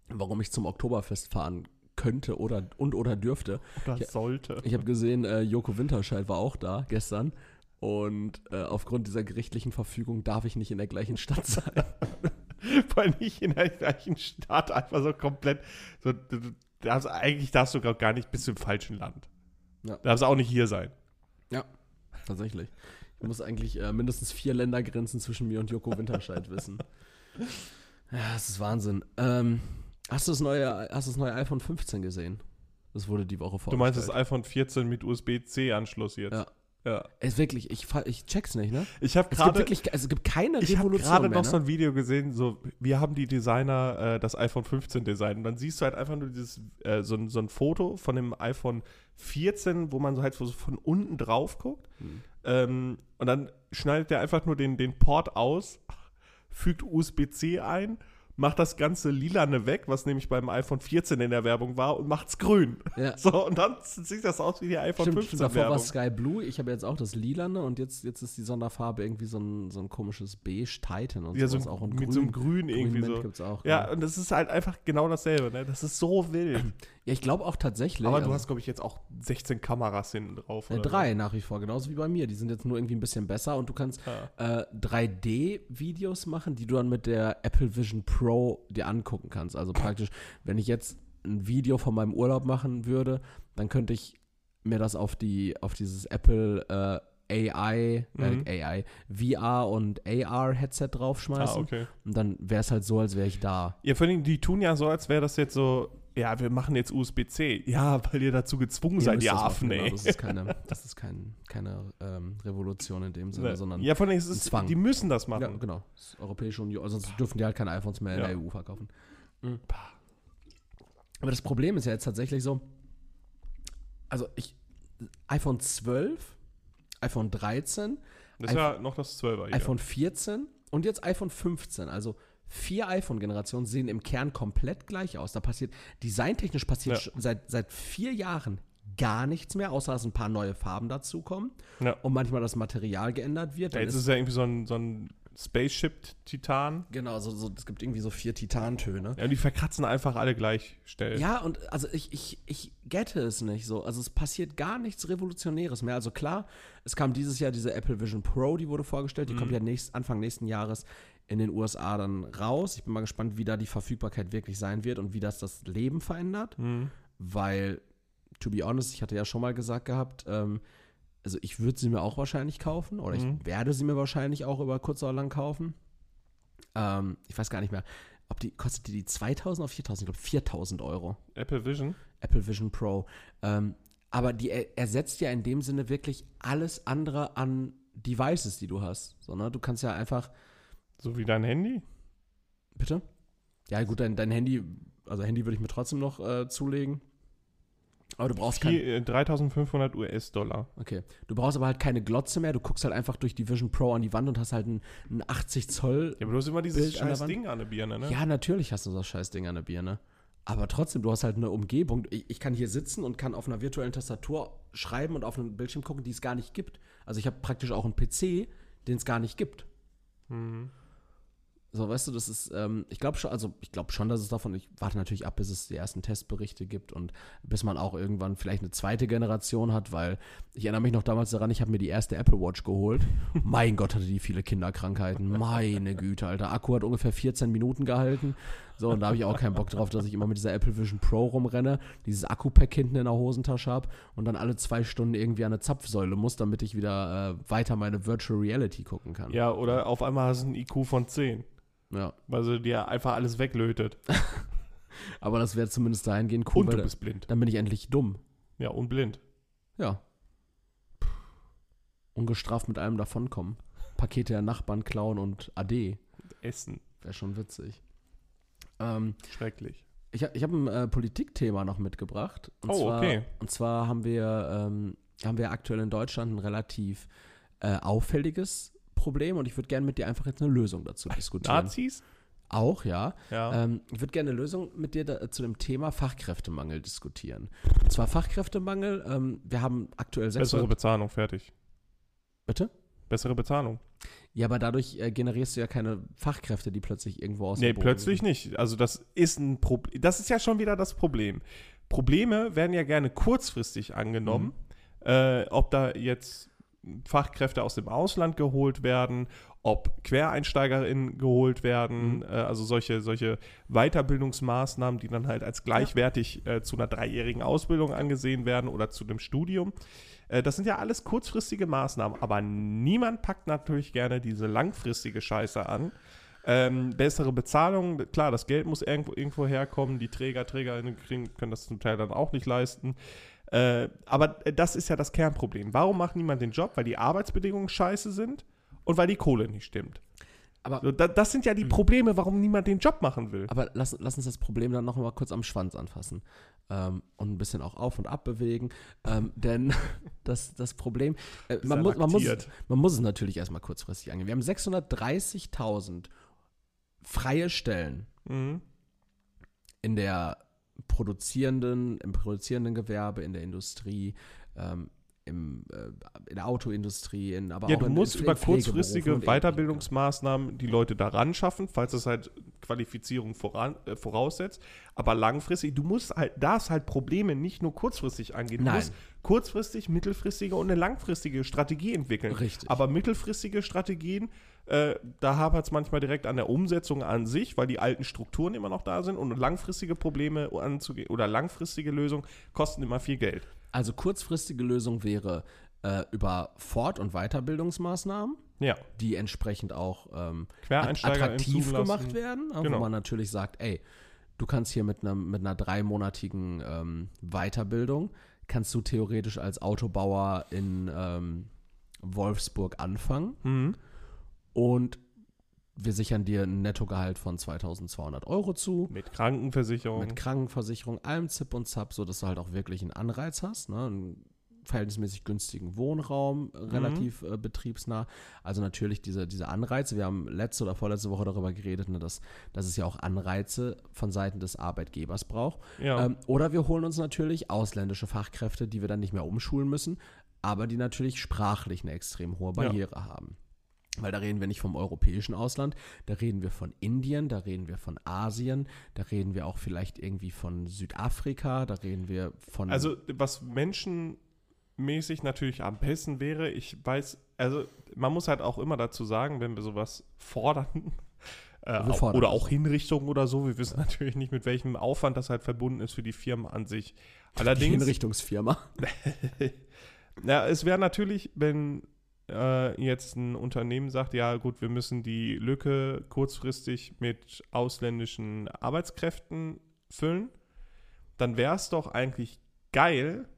warum ich zum Oktoberfest fahren könnte oder und oder dürfte. Oder Ja. sollte. Ich habe gesehen, äh, Joko Winterscheid war auch da gestern. Und äh, aufgrund dieser gerichtlichen Verfügung darf ich nicht in der gleichen Stadt sein. Vor allem nicht in der gleichen Stadt. Einfach so komplett. So, du, darfst, eigentlich darfst du gar gar nicht, bist du im falschen Land. Ja. Darfst auch nicht hier sein. ja, tatsächlich. Ich muss eigentlich äh, mindestens vier Ländergrenzen zwischen mir und Joko Winterscheid wissen. Ja, das ist Wahnsinn. Ähm, hast, du das neue, hast du das neue iPhone 15 gesehen? Das wurde die Woche Du vorgestellt. meinst das iPhone 14 mit USB-C-Anschluss jetzt? Ja. ja. Es ist wirklich, ich, ich check's nicht, ne? Ich habe Es gibt gerade wirklich, also es gibt keine ich habe Revolution gerade mehr, noch so ne? ein Video gesehen, so wir haben die Designer äh, das iPhone 15 designt und dann siehst du halt einfach nur dieses äh, so, ein, so ein Foto von dem iPhone 14, wo man so halt so von unten drauf guckt Hm. Ähm, und dann schneidet der einfach nur den, den Port aus, fügt USB-C ein, macht das ganze lilane weg, was nämlich beim iPhone 14 in der Werbung war und macht's grün. Ja. So und dann sieht das aus wie die iPhone Stimmt, 15 stimmt, davor war. Sky Blue. Ich habe jetzt auch das Lilane und jetzt, jetzt ist die Sonderfarbe irgendwie so ein, so ein komisches Beige Titan und Ja, so sowas auch. Und mit grün, so einem Grün irgendwie Grün so. gibt's auch. Ja, und das ist halt einfach genau dasselbe, ne? Das ist so wild. ja ich glaube auch tatsächlich. Aber du also, hast, glaube ich, jetzt auch 16 Kameras hinten drauf. äh, oder drei nach wie vor, genauso wie bei mir. Die sind jetzt nur irgendwie ein bisschen besser und du kannst So. Ja. äh, 3D-Videos machen, die du dann mit der Apple Vision Pro dir angucken kannst. Also praktisch, wenn ich jetzt ein Video von meinem Urlaub machen würde, dann könnte ich mir das auf die auf dieses Apple äh, AI, Mhm. äh, AI, VR und AR Headset Ah, draufschmeißen. okay. Und dann wäre es halt so, als wäre ich da. Ja, vor allem, die tun ja so, als wäre das jetzt so, ja, wir machen jetzt USB-C. Ja, weil ihr dazu gezwungen Ihr seid, ihr machen, Affen, genau. ey. Das ist keine, das ist kein, keine ähm, Revolution in dem Sinne, Ne. sondern ja, vor allem, es ist, Zwang. die müssen das Ja, machen. genau. Das ist Europäische Union. Also sonst dürfen die halt keine iPhones mehr in Ja. der EU verkaufen. Mhm. Aber das Problem ist ja jetzt tatsächlich so, also ich, iPhone 12, iPhone 13, Das ist ja noch das 12er hier. iPhone 14 und jetzt iPhone 15. Also vier iPhone-Generationen sehen im Kern komplett gleich aus. Da passiert, designtechnisch passiert Ja. schon seit, seit vier Jahren gar nichts mehr, außer dass ein paar neue Farben dazukommen Ja. und manchmal das Material geändert wird. Ja, jetzt ist- es ja irgendwie so ein, so ein Spaceship-Titan. Genau, so, so, es gibt irgendwie so vier Titantöne. Ja, und die verkratzen einfach alle gleich schnell. Ja, und also ich, ich, ich gette es nicht so. Also es passiert gar nichts Revolutionäres mehr. Also klar, es kam dieses Jahr diese Apple Vision Pro, die wurde vorgestellt. Die kommt ja nächst, Anfang nächsten Jahres in den USA dann raus. Ich bin mal gespannt, wie da die Verfügbarkeit wirklich sein wird und wie das das Leben verändert. Mhm. Weil, to be honest, ich hatte ja schon mal gesagt gehabt, ähm, also ich würde sie mir auch wahrscheinlich kaufen oder Mhm. ich werde sie mir wahrscheinlich auch über kurz oder lang kaufen. Ähm, ich weiß gar nicht mehr, ob die, kostet die, die 2000 oder 4000? Ich glaube 4000 Euro. Apple Vision. Apple Vision Pro. Ähm, aber die er, ersetzt ja in dem Sinne wirklich alles andere an Devices, die du hast. So, ne? Du kannst ja einfach, So wie dein Handy. bitte? Ja, gut, dein, dein Handy, also Handy würde ich mir trotzdem noch äh, zulegen. Aber du brauchst kein, Vier, äh, 3500 US-Dollar. okay. Du brauchst aber halt keine Glotze mehr. Du guckst halt einfach durch die Vision Pro an die Wand und hast halt ein, ein 80 Zoll. Ja, aber du hast immer dieses Bild an scheiß Wand. Ding an der Birne, ne? Ja, natürlich hast du das scheiß Ding an der Birne. Aber trotzdem, du hast halt eine Umgebung. Ich, ich kann hier sitzen und kann auf einer virtuellen Tastatur schreiben und auf einem Bildschirm gucken, die es gar nicht gibt. Also ich habe praktisch auch einen PC, den es gar nicht gibt. Mhm. So, weißt du, das ist, ähm, ich glaube schon, also ich glaube schon, dass es davon, ich warte natürlich ab, bis es die ersten Testberichte gibt und bis man auch irgendwann vielleicht eine zweite Generation hat, weil ich erinnere mich noch damals daran, ich habe mir die erste Apple Watch geholt. mein Gott, hatte die viele Kinderkrankheiten. Meine Güte, Alter. Akku hat ungefähr 14 Minuten gehalten. So, und da habe ich auch keinen Bock drauf, dass ich immer mit dieser Apple Vision Pro rumrenne, dieses Akku-Pack hinten in der Hosentasche habe und dann alle zwei Stunden irgendwie an eine Zapfsäule muss, damit ich wieder äh, weiter meine Virtual Reality gucken kann. Ja, oder auf einmal hast du einen IQ von 10, ja. weil sie dir einfach alles weglötet. Aber das wäre zumindest dahingehend cool, Und du bist blind. dann bin ich endlich dumm. Ja, und blind. Ja. Ungestraft mit allem davonkommen. Pakete der Nachbarn klauen und Ade. Essen. Wäre schon witzig. Ähm, Schrecklich. ich habe ich hab ein äh, Politikthema noch mitgebracht. Und Oh, zwar, okay. Und zwar haben wir, ähm, haben wir aktuell in Deutschland ein relativ äh, auffälliges Problem und ich würde gerne mit dir einfach jetzt eine Lösung dazu diskutieren. Nazis? Auch, ja. Ja. Ähm, ich würde gerne eine Lösung mit dir da, zu dem Thema Fachkräftemangel diskutieren. Und zwar Fachkräftemangel. Ähm, wir haben aktuell Bessere 600. Bezahlung, fertig. Bitte? Bessere Bezahlung. Ja, aber dadurch äh, generierst du ja keine Fachkräfte, die plötzlich irgendwo aus Nee, plötzlich sind. nicht. Also das ist ein Problem. Das ist ja schon wieder das Problem. Probleme werden ja gerne kurzfristig angenommen. Mhm. Äh, ob da jetzt Fachkräfte aus dem Ausland geholt werden, ob QuereinsteigerInnen geholt werden, Mhm. äh, also solche, solche Weiterbildungsmaßnahmen, die dann halt als gleichwertig äh, zu einer dreijährigen Ausbildung angesehen werden oder zu einem Studium. Äh, das sind ja alles kurzfristige Maßnahmen, aber niemand packt natürlich gerne diese langfristige Scheiße an. Ähm, bessere Bezahlung, klar, das Geld muss irgendwo, irgendwo herkommen, die Träger, Trägerinnen kriegen, können das zum Teil dann auch nicht leisten. Äh, aber das ist ja das Kernproblem. Warum macht niemand den Job? Weil die Arbeitsbedingungen scheiße sind und weil die Kohle nicht stimmt. Aber, So, da, das sind ja die Probleme, warum niemand den Job machen will. aber lass, lass uns das Problem dann noch mal kurz am Schwanz anfassen ähm, und ein bisschen auch auf und ab bewegen. Ähm, denn das, das Problem, äh, man, muss, man, muss, man muss es natürlich erstmal kurzfristig angehen. Wir haben 630.000 freie Stellen Mhm. in der produzierenden, im produzierenden Gewerbe, in der Industrie, ähm, im, äh, in der Autoindustrie, in, aber Ja, auch du in, musst in, über kurzfristige Weiterbildungsmaßnahmen die Leute daran schaffen, falls es halt Qualifizierung voran, äh, voraussetzt. Aber langfristig, du musst halt, darfst halt Probleme nicht nur kurzfristig angehen. Du Nein. musst kurzfristig, mittelfristige und eine langfristige Strategie entwickeln. Richtig. Aber mittelfristige Strategien, äh, da hapert es manchmal direkt an der Umsetzung an sich, weil die alten Strukturen immer noch da sind und langfristige Probleme anzugehen oder langfristige Lösungen kosten immer viel Geld. Also kurzfristige Lösung wäre äh, über Fort- und Weiterbildungsmaßnahmen, Ja, die entsprechend auch ähm, attraktiv gemacht werden, Genau. wo man natürlich sagt, ey, du kannst hier mit, einem, mit einer dreimonatigen ähm, Weiterbildung, kannst du theoretisch als Autobauer in ähm, Wolfsburg anfangen Mhm. und wir sichern dir ein Nettogehalt von 2200 Euro zu. Mit Krankenversicherung. Mit Krankenversicherung, allem Zip und Zap, sodass du halt auch wirklich einen Anreiz hast, ne? einen verhältnismäßig günstigen Wohnraum, äh, relativ äh, betriebsnah. Also natürlich diese, diese Anreize. Wir haben letzte oder vorletzte Woche darüber geredet, ne, dass, dass es ja auch Anreize von Seiten des Arbeitgebers braucht. Ja. Ähm, oder wir holen uns natürlich ausländische Fachkräfte, die wir dann nicht mehr umschulen müssen, aber die natürlich sprachlich eine extrem hohe Ja. Barriere haben. Weil da reden wir nicht vom europäischen Ausland, da reden wir von Indien, da reden wir von Asien, da reden wir auch vielleicht irgendwie von Südafrika, da reden wir von. Also, was menschenmäßig natürlich am besten wäre, ich weiß, also man muss halt auch immer dazu sagen, wenn wir sowas fordern, äh, auch, fordern oder auch Hinrichtungen oder so, wir wissen natürlich nicht, mit welchem Aufwand das halt verbunden ist für die Firmen an sich. die Allerdings, Hinrichtungsfirma. ja, es wäre natürlich, wenn äh, jetzt ein Unternehmen sagt, ja gut, wir müssen die Lücke kurzfristig mit ausländischen Arbeitskräften füllen, dann wäre es doch eigentlich geil,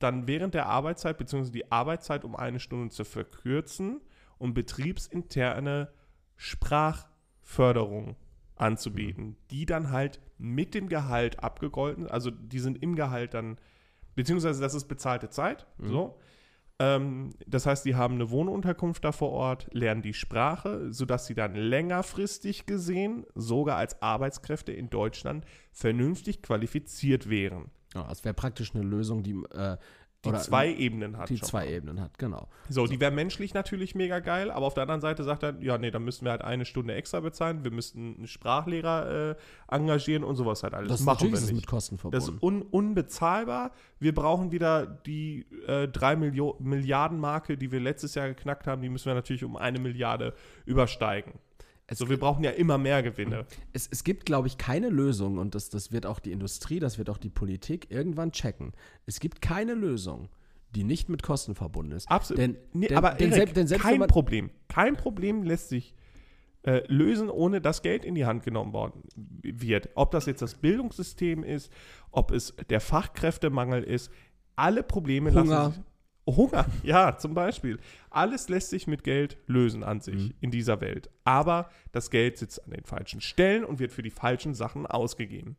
dann während der Arbeitszeit bzw. die Arbeitszeit um eine Stunde zu verkürzen und betriebsinterne Sprachförderung anzubieten, die dann halt mit dem Gehalt abgegolten, also die sind im Gehalt dann, beziehungsweise das ist bezahlte Zeit, Mhm. so. Ähm, das heißt, die haben eine Wohnunterkunft da vor Ort, lernen die Sprache, sodass sie dann längerfristig gesehen sogar als Arbeitskräfte in Deutschland vernünftig qualifiziert wären. Ja, das wäre praktisch eine Lösung, die, äh, Die zwei Ebenen hat. die zwei mal. Ebenen hat, genau. So, die wäre menschlich natürlich mega geil, aber auf der anderen Seite sagt er, ja, nee, dann müssten wir halt eine Stunde extra bezahlen, wir müssten einen Sprachlehrer äh, engagieren und sowas halt alles. Das machen natürlich wir ist nicht. mit Kosten Das ist verbunden. un unbezahlbar. Wir brauchen wieder die äh, 3 Milio Milliarden Marke, die wir letztes Jahr geknackt haben, die müssen wir natürlich um eine Milliarde übersteigen. Es- Also wir brauchen ja immer mehr Gewinne. es, es gibt, glaube ich, keine Lösung und das, das wird auch die Industrie, das wird auch die Politik irgendwann checken. Es gibt keine Lösung, die nicht mit Kosten verbunden ist. Absolut. Denn, Nee, denn, aber denn, Erik, selbst, denn selbst kein Problem. Kein Problem lässt sich äh, lösen, ohne dass Geld in die Hand genommen worden wird. Ob das jetzt das Bildungssystem ist, ob es der Fachkräftemangel ist, alle Probleme Hunger. lassen sich. Hunger, ja, zum Beispiel. Alles lässt sich mit Geld lösen an sich Mhm. in dieser Welt. Aber das Geld sitzt an den falschen Stellen und wird für die falschen Sachen ausgegeben.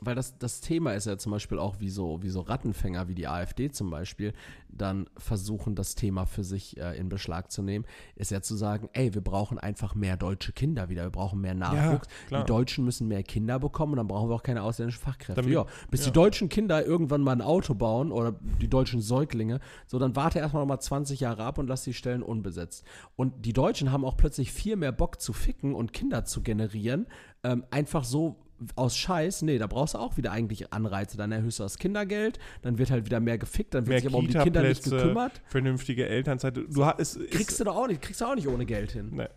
Weil das, das Thema ist ja zum Beispiel auch, wie so, wie so Rattenfänger, wie die AfD zum Beispiel, dann versuchen, das Thema für sich äh, in Beschlag zu nehmen, ist ja zu sagen, ey, wir brauchen einfach mehr deutsche Kinder wieder, wir brauchen mehr Nachwuchs. klar. die Deutschen müssen mehr Kinder bekommen und dann brauchen wir auch keine ausländischen Fachkräfte. Damit- ja, bis ja. die deutschen Kinder irgendwann mal ein Auto bauen oder die deutschen Säuglinge, so dann warte erstmal noch mal 20 Jahre ab und lass die Stellen unbesetzt. Und die Deutschen haben auch plötzlich viel mehr Bock zu ficken und Kinder zu generieren, ähm, einfach so aus Scheiß, nee, da brauchst du auch wieder eigentlich Anreize. Dann erhöhst du das Kindergeld, dann wird halt wieder mehr gefickt, dann wird Mehr sich aber um die Kinder nicht gekümmert. vernünftige Elternzeit. Du hast, es, Kriegst du doch auch nicht, kriegst du auch nicht ohne Geld hin. Nee.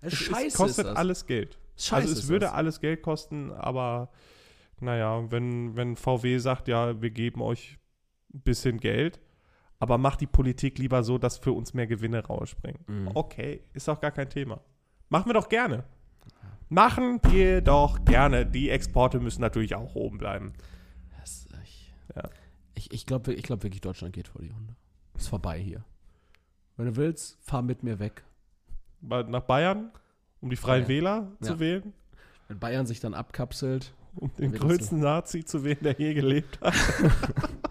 Es- scheiße es kostet alles Geld. Scheiße also es würde das. alles Geld kosten, aber naja, wenn, wenn VW sagt, ja, wir geben euch ein bisschen Geld, aber macht die Politik lieber so, dass für uns mehr Gewinne rausspringen. Mhm. Okay, ist doch gar kein Thema. Machen wir doch gerne. Machen wir doch gerne. Die Exporte müssen natürlich auch oben bleiben. Das, ich Ja. ich, ich glaube ich glaub wirklich, Deutschland geht vor die Hunde. Ist vorbei hier. Wenn du willst, fahr mit mir weg. Nach Bayern, um die Freien Ja. Wähler zu Ja. wählen, Wenn Bayern sich dann abkapselt, um den größten Nazi zu wählen, der je gelebt hat.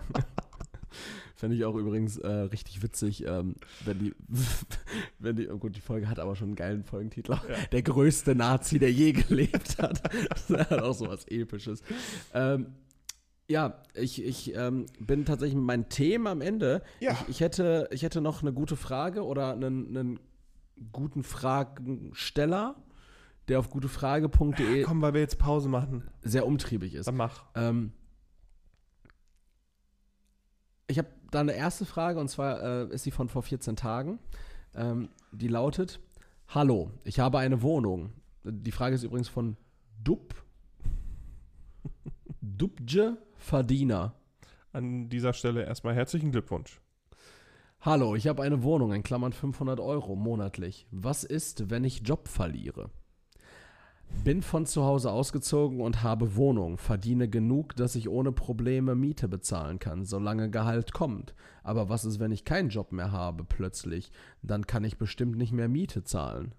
fände ich auch übrigens äh, richtig witzig, ähm, wenn die, wenn die, oh gut, die Folge hat aber schon einen geilen Folgentitel. Ja. Der größte Nazi, der je gelebt hat. das ist halt auch so was Episches. Ähm, ja, ich, ich ähm, bin tatsächlich mit meinen Themen am Ende. Ja. Ich, ich, hätte, ich hätte noch eine gute Frage oder einen, einen guten Fragensteller, der auf gutefrage.de Komm, weil wir jetzt Pause machen. sehr umtriebig ist. Dann mach. Ähm, ich habe da eine erste Frage und zwar äh, ist sie von vor 14 Tagen. Ähm, die lautet: Hallo, ich habe eine Wohnung. Die Frage ist übrigens von Dub. Dubje Verdiener. An dieser Stelle erstmal herzlichen Glückwunsch. Hallo, ich habe eine Wohnung, in Klammern 500 Euro monatlich. Was ist, wenn ich Job verliere? Bin von zu Hause ausgezogen und habe Wohnung, verdiene genug, dass ich ohne Probleme Miete bezahlen kann, solange Gehalt kommt. Aber was ist, wenn ich keinen Job mehr habe plötzlich? Dann kann ich bestimmt nicht mehr Miete zahlen.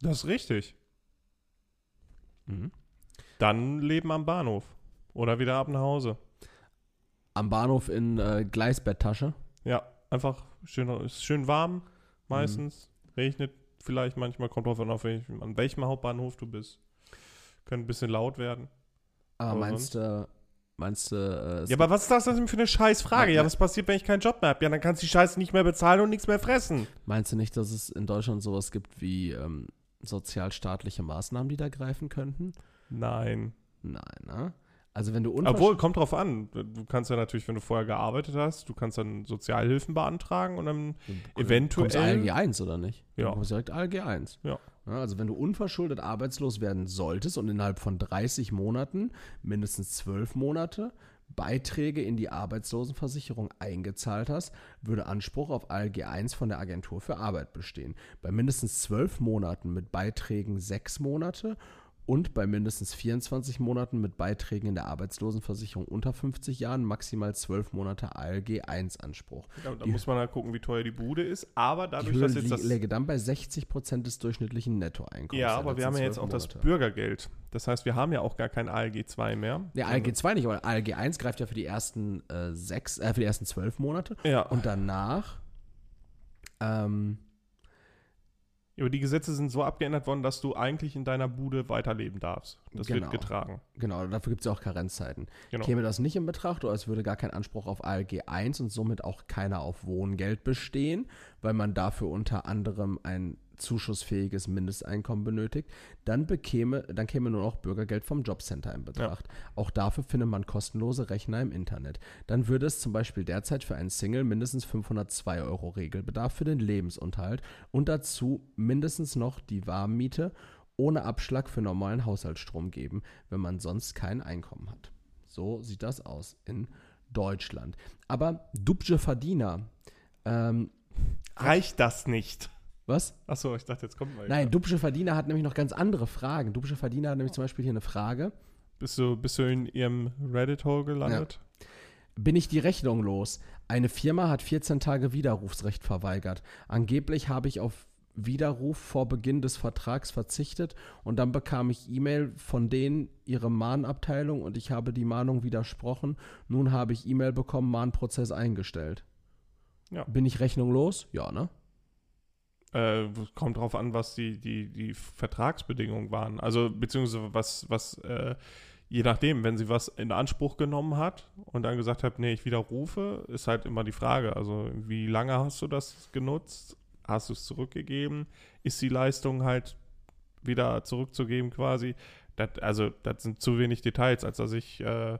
Das ist richtig. Mhm. Dann leben am Bahnhof. Oder wieder ab nach Hause. Am Bahnhof in äh, Gleisbetttasche. Ja, einfach schön, ist schön warm meistens. Regnet vielleicht manchmal, kommt drauf an, auf welchem, an welchem Hauptbahnhof du bist. Könnte ein bisschen laut werden. Aber Aber meinst du, meinst du, äh, Ja, aber was ist das denn für eine scheiß Frage? Ja, Ja, ja. was passiert, wenn ich keinen Job mehr habe? Ja, dann kannst du die Scheiße nicht mehr bezahlen und nichts mehr fressen. Meinst du nicht, dass es in Deutschland sowas gibt wie ähm, sozialstaatliche Maßnahmen, die da greifen könnten? Nein. Nein, ne? Also wenn du Obwohl, unverschuldet... kommt drauf an. Du kannst ja natürlich, wenn du vorher gearbeitet hast, du kannst dann Sozialhilfen beantragen und dann eventuell- Kommst ALG 1 oder nicht? Ja. Du kommst direkt ALG 1. Ja. Also wenn du unverschuldet arbeitslos werden solltest und innerhalb von 30 Monaten, mindestens 12 Monate, Beiträge in die Arbeitslosenversicherung eingezahlt hast, würde Anspruch auf ALG 1 von der Agentur für Arbeit bestehen. Bei mindestens 12 Monaten mit Beiträgen 6 Monate und bei mindestens 24 Monaten mit Beiträgen in der Arbeitslosenversicherung unter 50 Jahren maximal 12 Monate ALG 1 Anspruch. Ja, da Die- muss man halt gucken, wie teuer die Bude ist. Aber Die dadurch, Höhe dass jetzt das. läge dann bei 60 Prozent des durchschnittlichen Nettoeinkommens. Ja, aber wir haben ja jetzt 12 auch das Monate. Bürgergeld. Das heißt, wir haben ja auch gar kein ALG 2 mehr. Nee, ALG 2 nicht, aber ALG 1 greift ja für die ersten äh, sechs, äh, für die ersten zwölf Monate. Ja. Und danach, ähm, Aber die Gesetze sind so abgeändert worden, dass du eigentlich in deiner Bude weiterleben darfst. Das Genau. wird getragen. genau, dafür gibt es ja auch Karenzzeiten. Genau. Käme das nicht in Betracht oder es würde gar kein Anspruch auf ALG 1 und somit auch keiner auf Wohngeld bestehen, weil man dafür unter anderem ein zuschussfähiges Mindesteinkommen benötigt, dann bekäme, dann käme nur noch Bürgergeld vom Jobcenter in Betracht. Auch dafür findet man kostenlose Rechner im Internet. Dann würde es zum Beispiel derzeit für einen Single mindestens 502 Euro Regelbedarf für den Lebensunterhalt und dazu mindestens noch die Warmmiete ohne Abschlag für normalen Haushaltsstrom geben, wenn man sonst kein Einkommen hat. So sieht das aus in Deutschland. Aber Dubje Verdiener, ähm, Reicht das nicht? Was? Achso, ich dachte, jetzt kommt mal. Nein, Dubsche Verdiener hat nämlich noch ganz andere Fragen. Dubsche Verdiener hat nämlich zum Beispiel hier eine Frage. Bist du, bist du in ihrem Reddit-Hole gelandet? Bin ich die Rechnung los? Eine Firma hat 14 Tage Widerrufsrecht verweigert. Angeblich habe ich auf Widerruf vor Beginn des Vertrags verzichtet und dann bekam ich E-Mail von denen, ihre Mahnabteilung und ich habe die Mahnung widersprochen. Nun habe ich E-Mail bekommen, Mahnprozess eingestellt. Ja. Bin ich Rechnung los? Ja, ne? Äh, kommt drauf an, was die, die, die Vertragsbedingungen waren. Also, beziehungsweise was, was äh, je nachdem, wenn sie was in Anspruch genommen hat und dann gesagt hat, nee, ich widerrufe, ist halt immer die Frage. Also, wie lange hast du das genutzt? Hast du es zurückgegeben? Ist die Leistung halt wieder zurückzugeben quasi? Das, also, das sind zu wenig Details, als dass ich äh,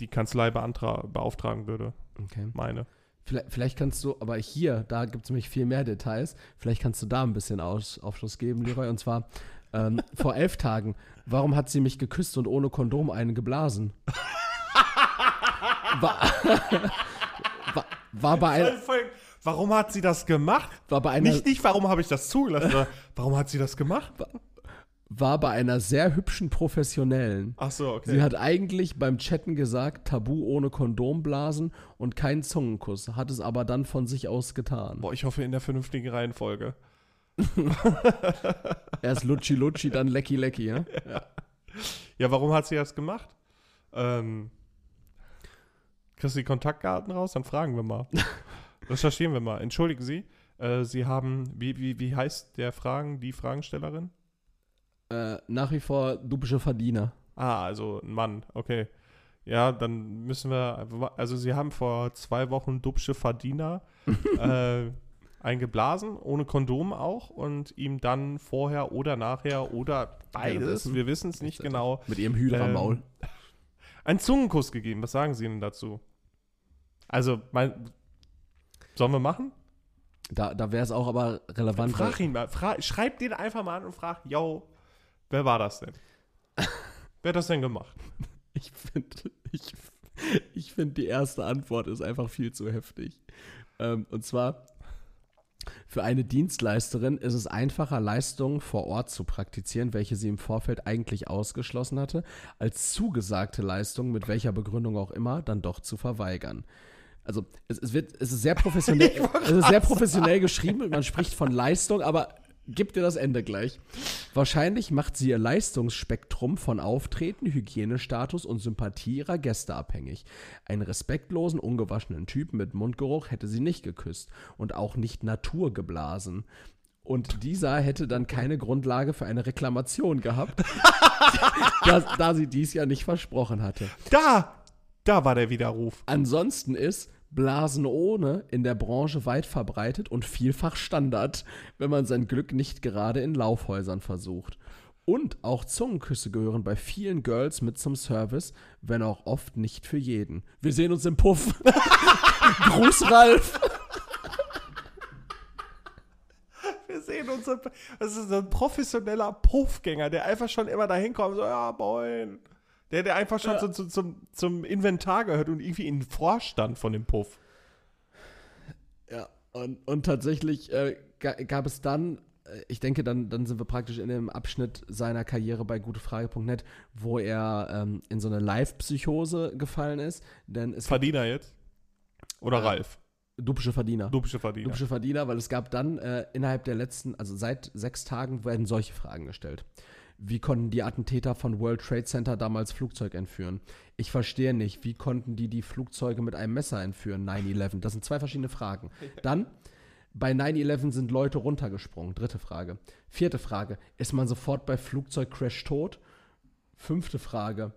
die Kanzlei beauftragen würde, Okay. meine. Vielleicht, vielleicht kannst du, aber hier, da gibt es nämlich viel mehr Details. Vielleicht kannst du da ein bisschen Aus, Aufschluss geben, Leroy. Und zwar ähm, vor elf Tagen. Warum hat sie mich geküsst und ohne Kondom einen geblasen? War, war, war, bei, ein, Warum hat sie das gemacht? war, bei einer, Nicht, nicht, warum habe ich das zugelassen, sondern warum hat sie das gemacht? war bei einer sehr hübschen Professionellen. Ach so, okay. Sie hat eigentlich beim Chatten gesagt, Tabu ohne Kondom blasen und keinen Zungenkuss, hat es aber dann von sich aus getan. Boah, ich hoffe in der vernünftigen Reihenfolge. Erst Lutschi Lutschi, dann Lecky Lecky, ja? Ja, warum hat sie das gemacht? Ähm, kriegst du die Kontaktdaten raus? Dann fragen wir mal. Recherchieren wir mal. Entschuldigen Sie, äh, Sie haben, wie, wie, wie heißt der Fragen, die Fragenstellerin? Äh, nach wie vor dubische Verdiener. Ah, also ein Mann, okay. Ja, dann müssen wir, also Sie haben vor zwei Wochen Dubsche Verdiener äh, eingeblasen, ohne Kondom auch und ihm dann vorher oder nachher oder beides, wir wissen es nicht genau, Mit ihrem Hydra-Maul. Ähm, einen Zungenkuss gegeben. Was sagen Sie denn dazu? Also, mein, sollen wir machen? Da, da wäre es auch aber relevant. Frag ihn mal, fra schreib den einfach mal an und frag, yo, wer war das denn? wer hat das denn gemacht? Ich finde, ich, ich find, die erste Antwort ist einfach viel zu heftig. Ähm, und zwar, für eine Dienstleisterin ist es einfacher, Leistungen vor Ort zu praktizieren, welche sie im Vorfeld eigentlich ausgeschlossen hatte, als zugesagte Leistungen, mit welcher Begründung auch immer, dann doch zu verweigern. Also es, es wird, es ist sehr professionell, es ist sehr professionell geschrieben, man spricht von Leistung, aber gib dir das Ende gleich. Wahrscheinlich macht sie ihr Leistungsspektrum von Auftreten, Hygienestatus und Sympathie ihrer Gäste abhängig. Einen respektlosen, ungewaschenen Typen mit Mundgeruch hätte sie nicht geküsst und auch nicht Natur geblasen. Und dieser hätte dann keine Grundlage für eine Reklamation gehabt, da, da sie dies ja nicht versprochen hatte. Da! Da war der Widerruf. Ansonsten ist Blasen ohne in der Branche weit verbreitet und vielfach Standard, wenn man sein Glück nicht gerade in Laufhäusern versucht. Und auch Zungenküsse gehören bei vielen Girls mit zum Service, wenn auch oft nicht für jeden. Wir sehen uns im Puff. Gruß Ralf. Wir sehen uns. im- Das ist ein professioneller Puffgänger, der einfach schon immer dahin kommt, so, ja, moin. Der, der einfach schon so, zu- zum, zum Inventar gehört und irgendwie in den Vorstand von dem Puff. Ja, und, und tatsächlich äh, ga, gab es dann, äh, ich denke, dann, dann sind wir praktisch in dem Abschnitt seiner Karriere bei gutefrage.net, wo er ähm, in so eine Live-Psychose gefallen ist. Denn es Verdiener jetzt? Oder Äh, Ralf? dupische Verdiener. Dupische Verdiener. Dupische Verdiener, weil es gab dann äh, innerhalb der letzten, also seit sechs Tagen werden solche Fragen gestellt. Wie konnten die Attentäter von World Trade Center damals Flugzeug entführen? Ich verstehe nicht, wie konnten die die Flugzeuge mit einem Messer entführen? 9-11. Das sind zwei verschiedene Fragen. Dann, bei 9-11 sind Leute runtergesprungen. Dritte Frage. Vierte Frage. Ist man sofort bei Flugzeugcrash tot? Fünfte Frage.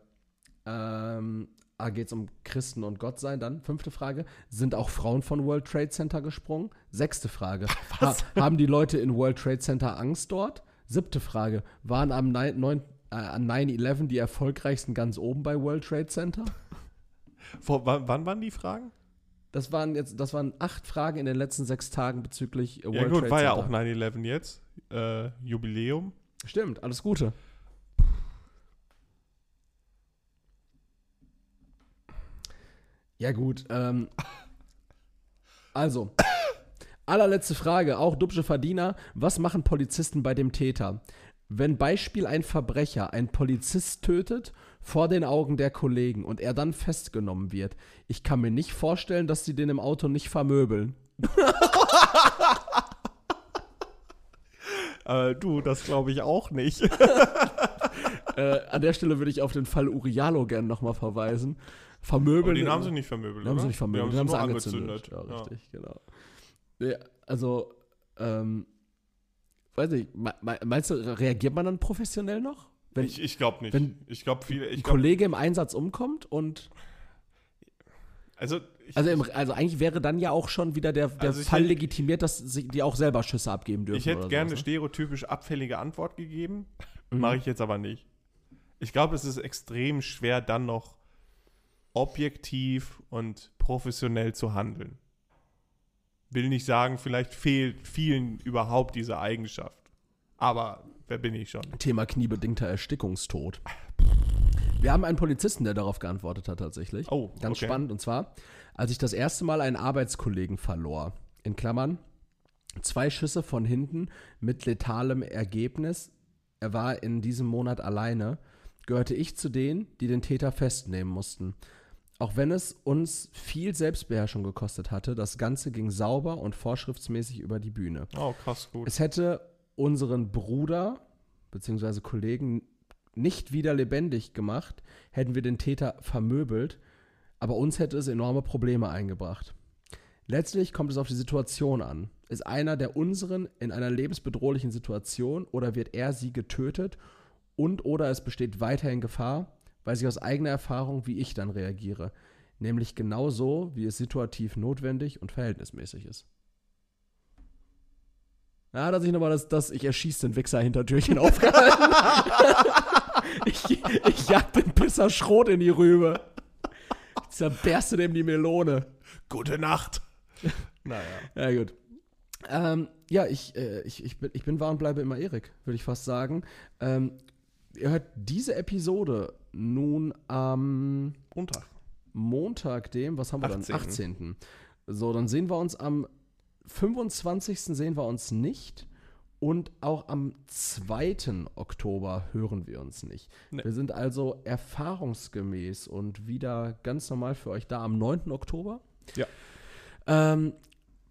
Ähm, ah, geht es um Christen und Gott sein dann? Fünfte Frage. Sind auch Frauen von World Trade Center gesprungen? Sechste Frage. Ha haben die Leute in World Trade Center Angst dort? Siebte Frage. Waren am 9 neun- äh, an 9-11 die erfolgreichsten ganz oben bei World Trade Center? Vor, wann, wann waren die Fragen? Das waren jetzt, das waren acht Fragen in den letzten sechs Tagen bezüglich World Ja gut, Trade war ja auch 9-11 jetzt. Äh, Jubiläum. Stimmt, alles Gute. Ja, gut. Ähm, also, allerletzte Frage, auch Dubsche Verdiener. Was machen Polizisten bei dem Täter? Wenn Beispiel ein Verbrecher einen Polizist tötet vor den Augen der Kollegen und er dann festgenommen wird, ich kann mir nicht vorstellen, dass sie den im Auto nicht vermöbeln. Äh, du, das glaube ich auch nicht. Äh, an der Stelle würde ich auf den Fall Urialo gerne nochmal verweisen. Vermöbeln. Aber den haben sie nicht vermöbelt, Den haben sie nicht vermöbelt, Die den haben sie nur angezündet. Ja, richtig, genau. Ja, also, ähm, weiß nicht, me- meinst du, reagiert man dann professionell noch? Wenn Ich, ich glaube nicht. wenn ich glaube viele. ein Ich glaub, Kollege im Einsatz umkommt und also, ich, also, im, also eigentlich wäre dann ja auch schon wieder der, der Also ich Fall hätte- legitimiert, dass sie, die auch selber Schüsse abgeben dürfen. ich hätte gerne eine sowas, stereotypisch abfällige Antwort gegeben. Mhm. Mache ich jetzt aber nicht. Ich glaube, es ist extrem schwer, dann noch objektiv und professionell zu handeln. Will nicht sagen, vielleicht fehlt vielen überhaupt diese Eigenschaft. Aber wer bin ich schon? Thema kniebedingter Erstickungstod. Wir haben einen Polizisten, der darauf geantwortet hat tatsächlich. Oh, Ganz okay. spannend. Und zwar, als ich das erste Mal einen Arbeitskollegen verlor, in Klammern, zwei Schüsse von hinten mit letalem Ergebnis. Er war in diesem Monat alleine, gehörte ich zu denen, die den Täter festnehmen mussten. Auch wenn es uns viel Selbstbeherrschung gekostet hatte, das Ganze ging sauber und vorschriftsmäßig über die Bühne. Oh, krass, gut. Es hätte unseren Bruder bzw. Kollegen nicht wieder lebendig gemacht, hätten wir den Täter vermöbelt, aber uns hätte es enorme Probleme eingebracht. Letztlich kommt es auf die Situation an. Ist einer der unseren in einer lebensbedrohlichen Situation oder wird er sie getötet und oder es besteht weiterhin Gefahr, weiß ich aus eigener Erfahrung, wie ich dann reagiere. Nämlich genau so, wie es situativ notwendig und verhältnismäßig ist. Ja, da hat sich nochmal das, das Ich erschieße den Wichser Hintertürchen aufgehalten. ich, ich jag den Pisser Schrot in die Rübe. Ich zerberste dem die Melone. Gute Nacht. naja. Ja, gut. Ähm, ja, ich, äh, ich, ich, bin, ich bin wahr und bleibe immer Erik, würde ich fast sagen. Ähm, ihr hört diese Episode nun am Montag. Montag, dem, was haben wir 18.. dann? 18. So, dann sehen wir uns am 25. sehen wir uns nicht. Und auch am 2. Oktober hören wir uns nicht. Nee. Wir sind also erfahrungsgemäß und wieder ganz normal für euch da am 9. Oktober. Ja. Ähm,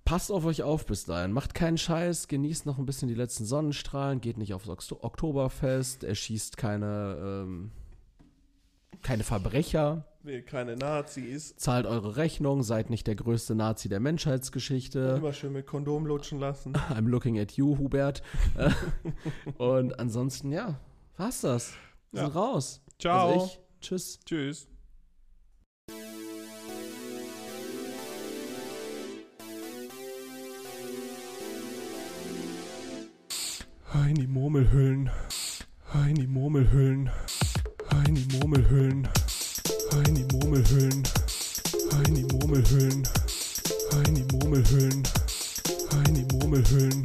passt auf euch auf bis dahin. Macht keinen Scheiß, genießt noch ein bisschen die letzten Sonnenstrahlen, geht nicht aufs Oktoberfest, erschießt keine, ähm, keine Verbrecher, Nee, keine Nazis. zahlt eure Rechnung, seid nicht der größte Nazi der Menschheitsgeschichte. Immer schön mit Kondom lutschen lassen. I'm looking at you, Hubert. Und ansonsten, ja, war's das. Wir Ja. sind raus. Ciao. Also ich, tschüss. Tschüss. in die Murmelhüllen, in die Murmelhüllen, in die Murmelhüllen, in die Murmelhüllen, in die Murmelhüllen, in die Murmelhüllen, in die Murmelhüllen,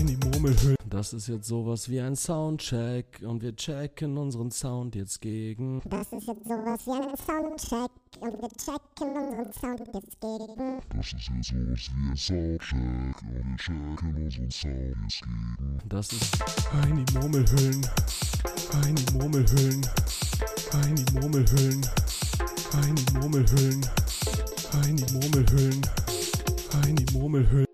in die Murmelhüllen. Das ist jetzt sowas wie ein Soundcheck und wir checken unseren Sound jetzt gegen. Das ist jetzt sowas wie ein Soundcheck und wir checken unseren Sound und gegen. Das ist ja sowas wie ein Soundcheck und wir checken unseren Sound jetzt gegen. Das ist Heini Murmelhüllen, Heini Murmelhüllen, Heini Murmelhüllen, Heini Murmelhüllen, Heini Murmelhüllen, Heini Murmelhüllen.